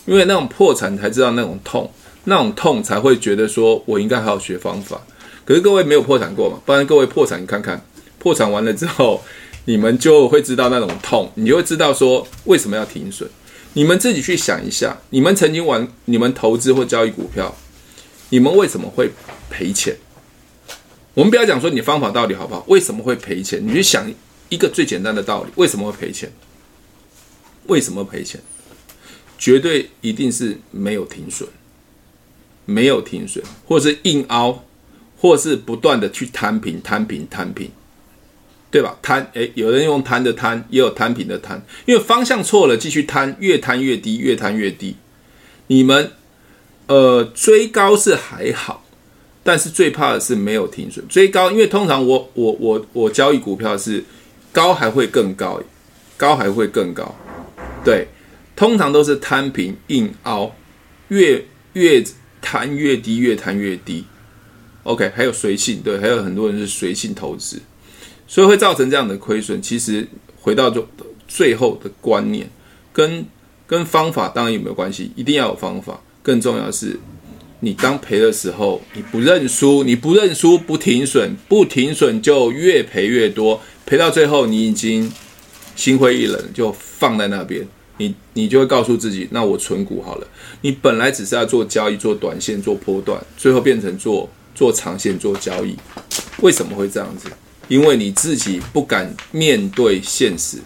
因为那种破产才知道那种痛，那种痛才会觉得说我应该好好学方法。可是各位没有破产过嘛？不然各位破产，你看看破产完了之后，你们就会知道那种痛，你就会知道说为什么要停损。你们自己去想一下，你们曾经玩、你们投资或交易股票。你们为什么会赔钱？我们不要讲说你方法到底好不好，为什么会赔钱？你去想一个最简单的道理：为什么会赔钱？为什么赔钱？绝对一定是没有停损，没有停损，或是硬凹，或是不断的去摊平、摊平、摊平，对吧？摊，诶，有人用摊的摊，也有摊平的摊，因为方向错了，继续摊，越摊越低，越摊越低。你们。呃，追高是还好，但是最怕的是没有停损。追高，因为通常我我我我交易股票是高还会更高，高还会更高。对，通常都是摊平硬凹，越越摊越低，越摊越低。OK，还有随性，对，还有很多人是随性投资，所以会造成这样的亏损。其实回到最最后的观念，跟跟方法当然有没有关系，一定要有方法。更重要的是，你当赔的时候，你不认输，你不认输，不停损，不停损就越赔越多，赔到最后你已经心灰意冷，就放在那边，你你就会告诉自己，那我存股好了。你本来只是要做交易，做短线，做波段，最后变成做做长线，做交易，为什么会这样子？因为你自己不敢面对现实，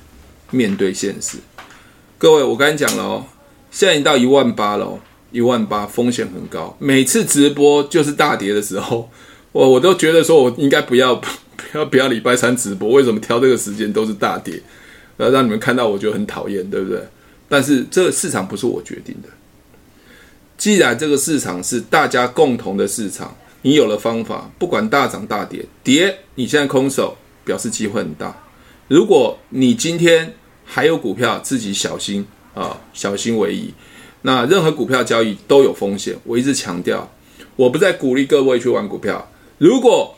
面对现实。各位，我刚才讲了哦，现在已经到一万八了哦。一万八，风险很高。每次直播就是大跌的时候，我我都觉得说，我应该不要 不要不要礼拜三直播。为什么挑这个时间都是大跌？呃，让你们看到我就很讨厌，对不对？但是这个市场不是我决定的。既然这个市场是大家共同的市场，你有了方法，不管大涨大跌，跌你现在空手表示机会很大。如果你今天还有股票，自己小心，啊，小心为宜。那任何股票交易都有风险，我一直强调，我不再鼓励各位去玩股票。如果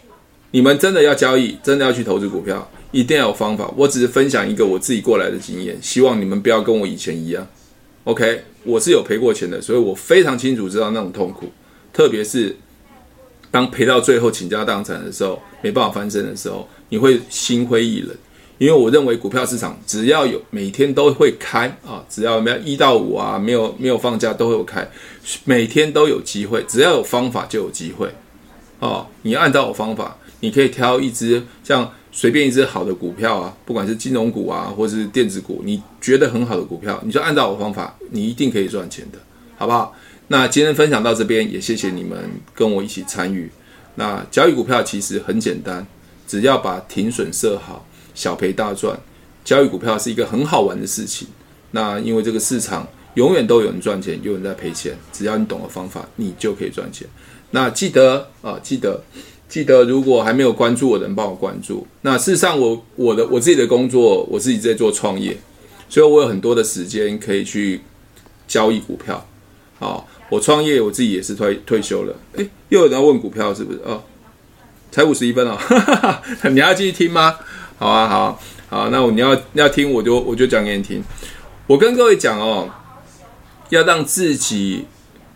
你们真的要交易，真的要去投资股票，一定要有方法。我只是分享一个我自己过来的经验，希望你们不要跟我以前一样。OK，我是有赔过钱的，所以我非常清楚知道那种痛苦，特别是当赔到最后倾家荡产的时候，没办法翻身的时候，你会心灰意冷。因为我认为股票市场只要有每天都会开啊，只要没有一到五啊，没有没有放假都会有开，每天都有机会，只要有方法就有机会哦。你按照我方法，你可以挑一只像随便一只好的股票啊，不管是金融股啊，或是电子股，你觉得很好的股票，你就按照我方法，你一定可以赚钱的，好不好？那今天分享到这边，也谢谢你们跟我一起参与。那交易股票其实很简单，只要把停损设好。小赔大赚，交易股票是一个很好玩的事情。那因为这个市场永远都有人赚钱，有人在赔钱。只要你懂了方法，你就可以赚钱。那记得啊，记得记得，如果还没有关注我的人，帮我关注。那事实上我，我的我自己的工作，我自己在做创业，所以我有很多的时间可以去交易股票。好，我创业，我自己也是退退休了。诶，又有人要问股票是不是？哦，才五十一分哦，你要继续听吗？好啊，好啊，好，那我你要你要听，我就我就讲给你听。我跟各位讲哦，要让自己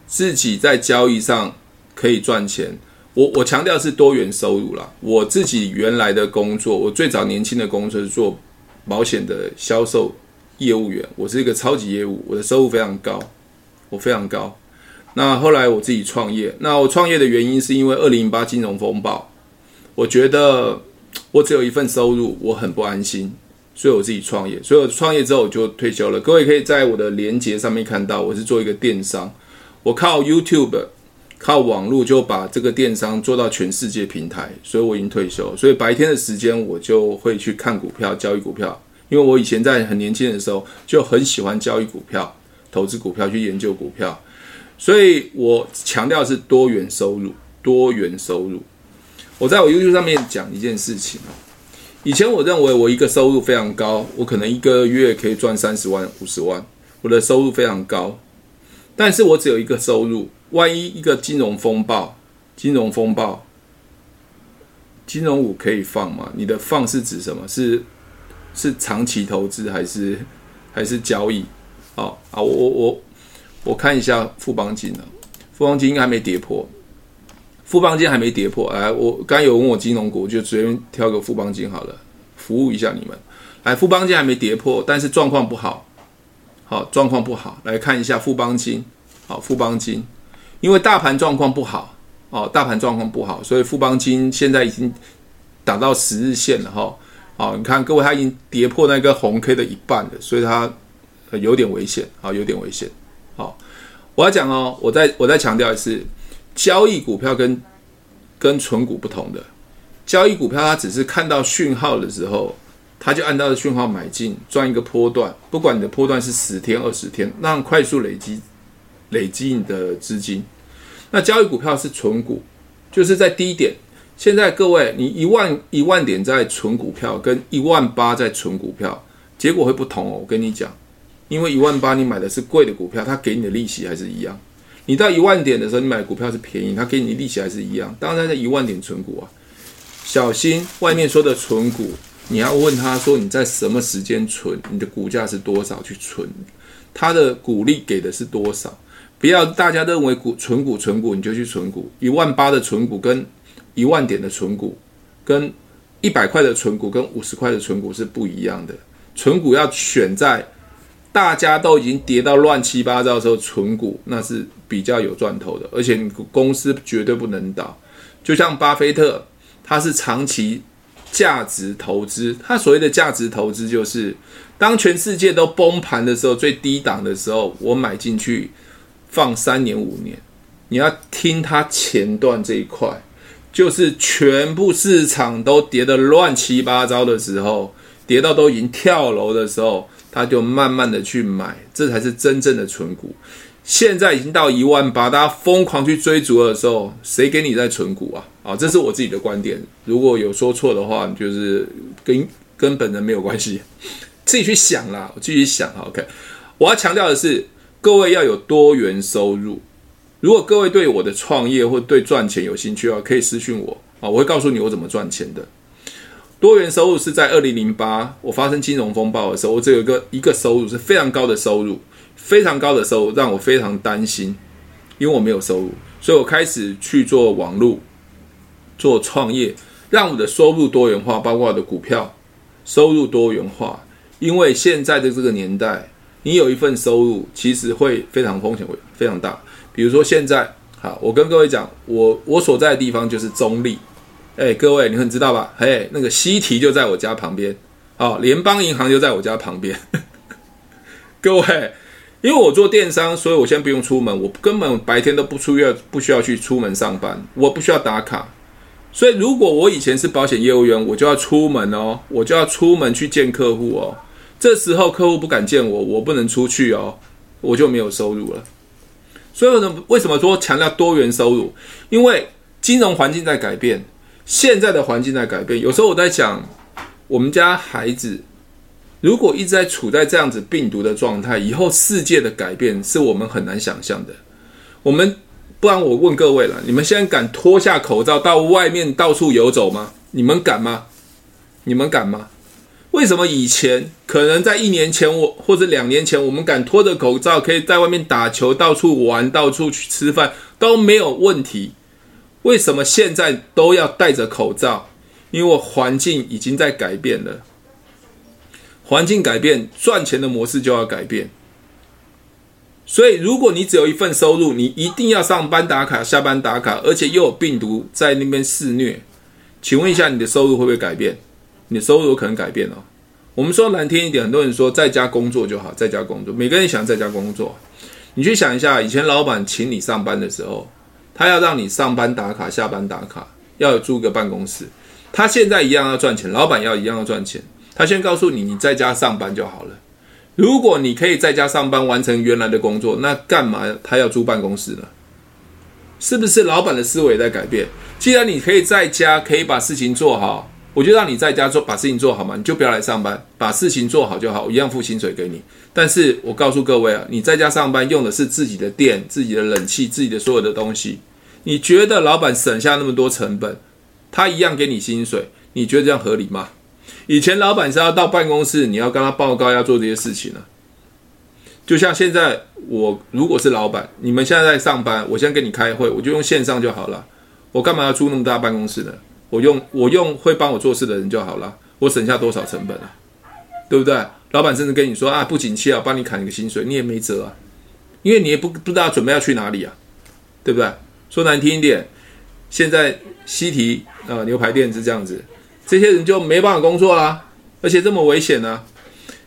自己在交易上可以赚钱。我我强调是多元收入啦。我自己原来的工作，我最早年轻的工作是做保险的销售业务员，我是一个超级业务，我的收入非常高，我非常高。那后来我自己创业，那我创业的原因是因为二零零八金融风暴，我觉得。我只有一份收入，我很不安心，所以我自己创业。所以我创业之后我就退休了。各位可以在我的连结上面看到，我是做一个电商，我靠 YouTube、靠网络就把这个电商做到全世界平台。所以我已经退休，所以白天的时间我就会去看股票、交易股票。因为我以前在很年轻的时候就很喜欢交易股票、投资股票、去研究股票，所以我强调是多元收入，多元收入。我在我 YouTube 上面讲一件事情，以前我认为我一个收入非常高，我可能一个月可以赚三十万、五十万，我的收入非常高。但是我只有一个收入，万一一个金融风暴，金融风暴，金融股可以放吗？你的放是指什么？是是长期投资还是还是交易？哦啊，我我我我看一下富邦金呢，富邦金应该还没跌破。富邦金还没跌破，来，我刚有问我金融股，就随便挑个富邦金好了，服务一下你们。来，富邦金还没跌破，但是状况不好，好，状况不好，来看一下富邦金，好，富邦金，因为大盘状况不好，哦，大盘状况不好，所以富邦金现在已经打到十日线了哈，好，你看各位，它已经跌破那个红 K 的一半了，所以它有点危险，啊，有点危险，好，我要讲哦，我再我再强调一次。交易股票跟跟存股不同的，交易股票它只是看到讯号的时候，它就按照讯号买进赚一个波段，不管你的波段是十天二十天，让快速累积累积你的资金。那交易股票是存股，就是在低点。现在各位，你一万一万点在存股票，跟一万八在存股票，结果会不同哦。我跟你讲，因为一万八你买的是贵的股票，它给你的利息还是一样。你到一万点的时候，你买股票是便宜，它给你利息还是一样。当然在一万点存股啊，小心外面说的存股，你要问他说你在什么时间存，你的股价是多少去存，他的股利给的是多少？不要大家认为股存股存股你就去存股，一万八的存股跟一万点的存股，跟一百块的存股跟五十块的存股是不一样的。存股要选在。大家都已经跌到乱七八糟的时候，存股那是比较有赚头的，而且公司绝对不能倒。就像巴菲特，他是长期价值投资，他所谓的价值投资就是，当全世界都崩盘的时候，最低档的时候，我买进去放三年五年。你要听他前段这一块，就是全部市场都跌得乱七八糟的时候，跌到都已经跳楼的时候。他就慢慢的去买，这才是真正的存股。现在已经到一万八，大家疯狂去追逐的时候，谁给你在存股啊？啊，这是我自己的观点。如果有说错的话，就是跟跟本人没有关系，自己去想啦，我继续想。OK，我要强调的是，各位要有多元收入。如果各位对我的创业或对赚钱有兴趣啊，可以私讯我啊，我会告诉你我怎么赚钱的。多元收入是在二零零八我发生金融风暴的时候，我只有一个一个收入是非常高的收入，非常高的收入让我非常担心，因为我没有收入，所以我开始去做网络，做创业，让我的收入多元化，包括我的股票收入多元化。因为现在的这个年代，你有一份收入其实会非常风险会非常大。比如说现在，好，我跟各位讲，我我所在的地方就是中立。哎，各位，你们知道吧？哎，那个西提就在我家旁边，哦，联邦银行就在我家旁边。各位，因为我做电商，所以我先不用出门，我根本白天都不出院不需要去出门上班，我不需要打卡。所以，如果我以前是保险业务员，我就要出门哦，我就要出门去见客户哦。这时候客户不敢见我，我不能出去哦，我就没有收入了。所以呢，为什么说强调多元收入？因为金融环境在改变。现在的环境在改变，有时候我在想，我们家孩子如果一直在处在这样子病毒的状态，以后世界的改变是我们很难想象的。我们不然我问各位了，你们现在敢脱下口罩到外面到处游走吗？你们敢吗？你们敢吗？为什么以前可能在一年前我或者两年前，我们敢脱着口罩可以在外面打球、到处玩、到处去吃饭都没有问题？为什么现在都要戴着口罩？因为环境已经在改变了，环境改变，赚钱的模式就要改变。所以，如果你只有一份收入，你一定要上班打卡、下班打卡，而且又有病毒在那边肆虐，请问一下，你的收入会不会改变？你的收入有可能改变哦。我们说难听一点，很多人说在家工作就好，在家工作，每个人想在家工作。你去想一下，以前老板请你上班的时候。他要让你上班打卡，下班打卡，要有租个办公室。他现在一样要赚钱，老板要一样要赚钱。他先告诉你，你在家上班就好了。如果你可以在家上班完成原来的工作，那干嘛他要租办公室呢？是不是老板的思维在改变？既然你可以在家可以把事情做好，我就让你在家做，把事情做好嘛，你就不要来上班，把事情做好就好，我一样付薪水给你。但是我告诉各位啊，你在家上班用的是自己的电、自己的冷气、自己的所有的东西。你觉得老板省下那么多成本，他一样给你薪水，你觉得这样合理吗？以前老板是要到办公室，你要跟他报告要做这些事情呢。就像现在，我如果是老板，你们现在在上班，我先跟你开会，我就用线上就好了。我干嘛要租那么大办公室呢？我用我用会帮我做事的人就好了，我省下多少成本啊？对不对？老板甚至跟你说啊，不景气啊，帮你砍一个薪水，你也没辙啊，因为你也不不知道准备要去哪里啊，对不对？说难听一点，现在西提啊牛排店是这样子，这些人就没办法工作啦，而且这么危险呢、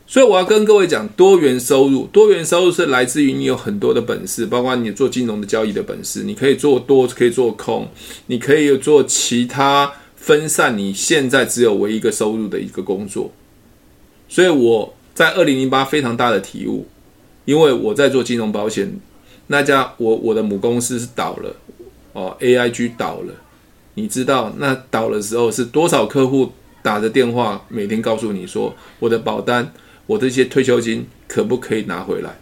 所以我要跟各位讲，多元收入，多元收入是来自于你有很多的本事，包括你做金融的交易的本事，你可以做多，可以做空，你可以做其他分散你现在只有唯一一个收入的一个工作。所以我在二零零八非常大的体悟，因为我在做金融保险。那家我我的母公司是倒了，哦，AIG 倒了，你知道那倒的时候是多少客户打着电话每天告诉你说，我的保单，我这些退休金可不可以拿回来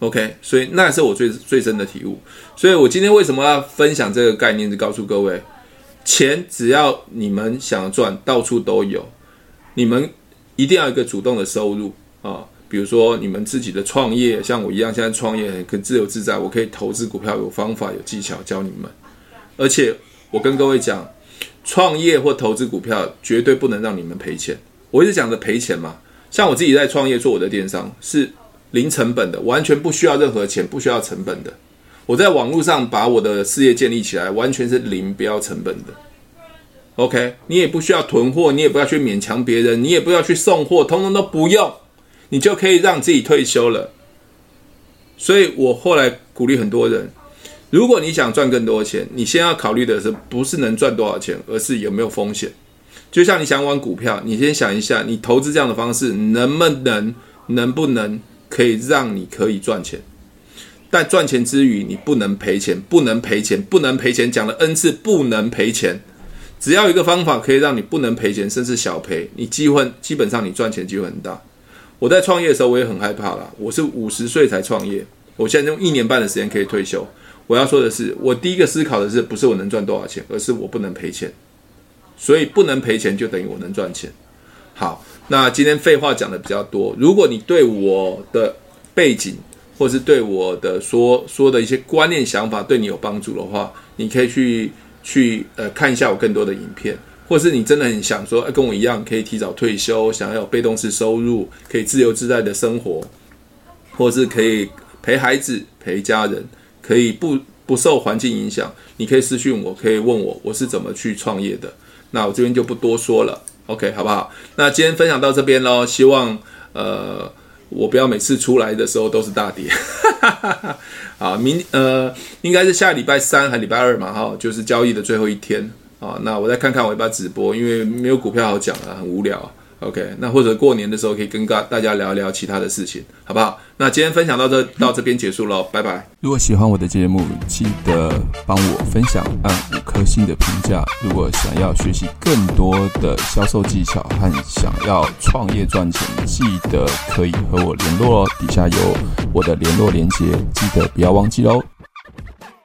？OK，所以那是我最最深的体悟。所以我今天为什么要分享这个概念，是告诉各位，钱只要你们想赚，到处都有，你们一定要一个主动的收入啊。比如说你们自己的创业，像我一样，现在创业很自由自在，我可以投资股票，有方法有技巧教你们。而且我跟各位讲，创业或投资股票绝对不能让你们赔钱。我一直讲的赔钱嘛，像我自己在创业做我的电商是零成本的，完全不需要任何钱，不需要成本的。我在网络上把我的事业建立起来，完全是零不要成本的。OK，你也不需要囤货，你也不要去勉强别人，你也不要去送货，通通都不用。你就可以让自己退休了，所以我后来鼓励很多人，如果你想赚更多钱，你先要考虑的是不是能赚多少钱，而是有没有风险。就像你想玩股票，你先想一下，你投资这样的方式能不能、能不能可以让你可以赚钱？但赚钱之余，你不能赔钱，不能赔钱，不能赔钱，讲了 N 次不能赔钱。只要一个方法可以让你不能赔钱，甚至小赔，你机会基本上你赚钱机会很大。我在创业的时候，我也很害怕啦。我是五十岁才创业，我现在用一年半的时间可以退休。我要说的是，我第一个思考的是，不是我能赚多少钱，而是我不能赔钱。所以不能赔钱，就等于我能赚钱。好，那今天废话讲的比较多。如果你对我的背景，或是对我的说说的一些观念想法，对你有帮助的话，你可以去去呃看一下我更多的影片，或是你真的很想说，跟我一样可以提早退休，想要有被动式收入，可以自由自在的生活，或是可以陪孩子、陪家人，可以不不受环境影响，你可以私讯我，可以问我我是怎么去创业的。那我这边就不多说了，OK，好不好？那今天分享到这边喽，希望呃。我不要每次出来的时候都是大跌，啊，明呃应该是下礼拜三还礼拜二嘛，哈，就是交易的最后一天啊，那我再看看我要不要直播，因为没有股票好讲啊，很无聊。OK，那或者过年的时候可以跟大大家聊一聊其他的事情，好不好？那今天分享到这到这边结束喽，拜拜。如果喜欢我的节目，记得帮我分享，按五颗星的评价。如果想要学习更多的销售技巧和想要创业赚钱，记得可以和我联络哦。底下有我的联络连接，记得不要忘记喽。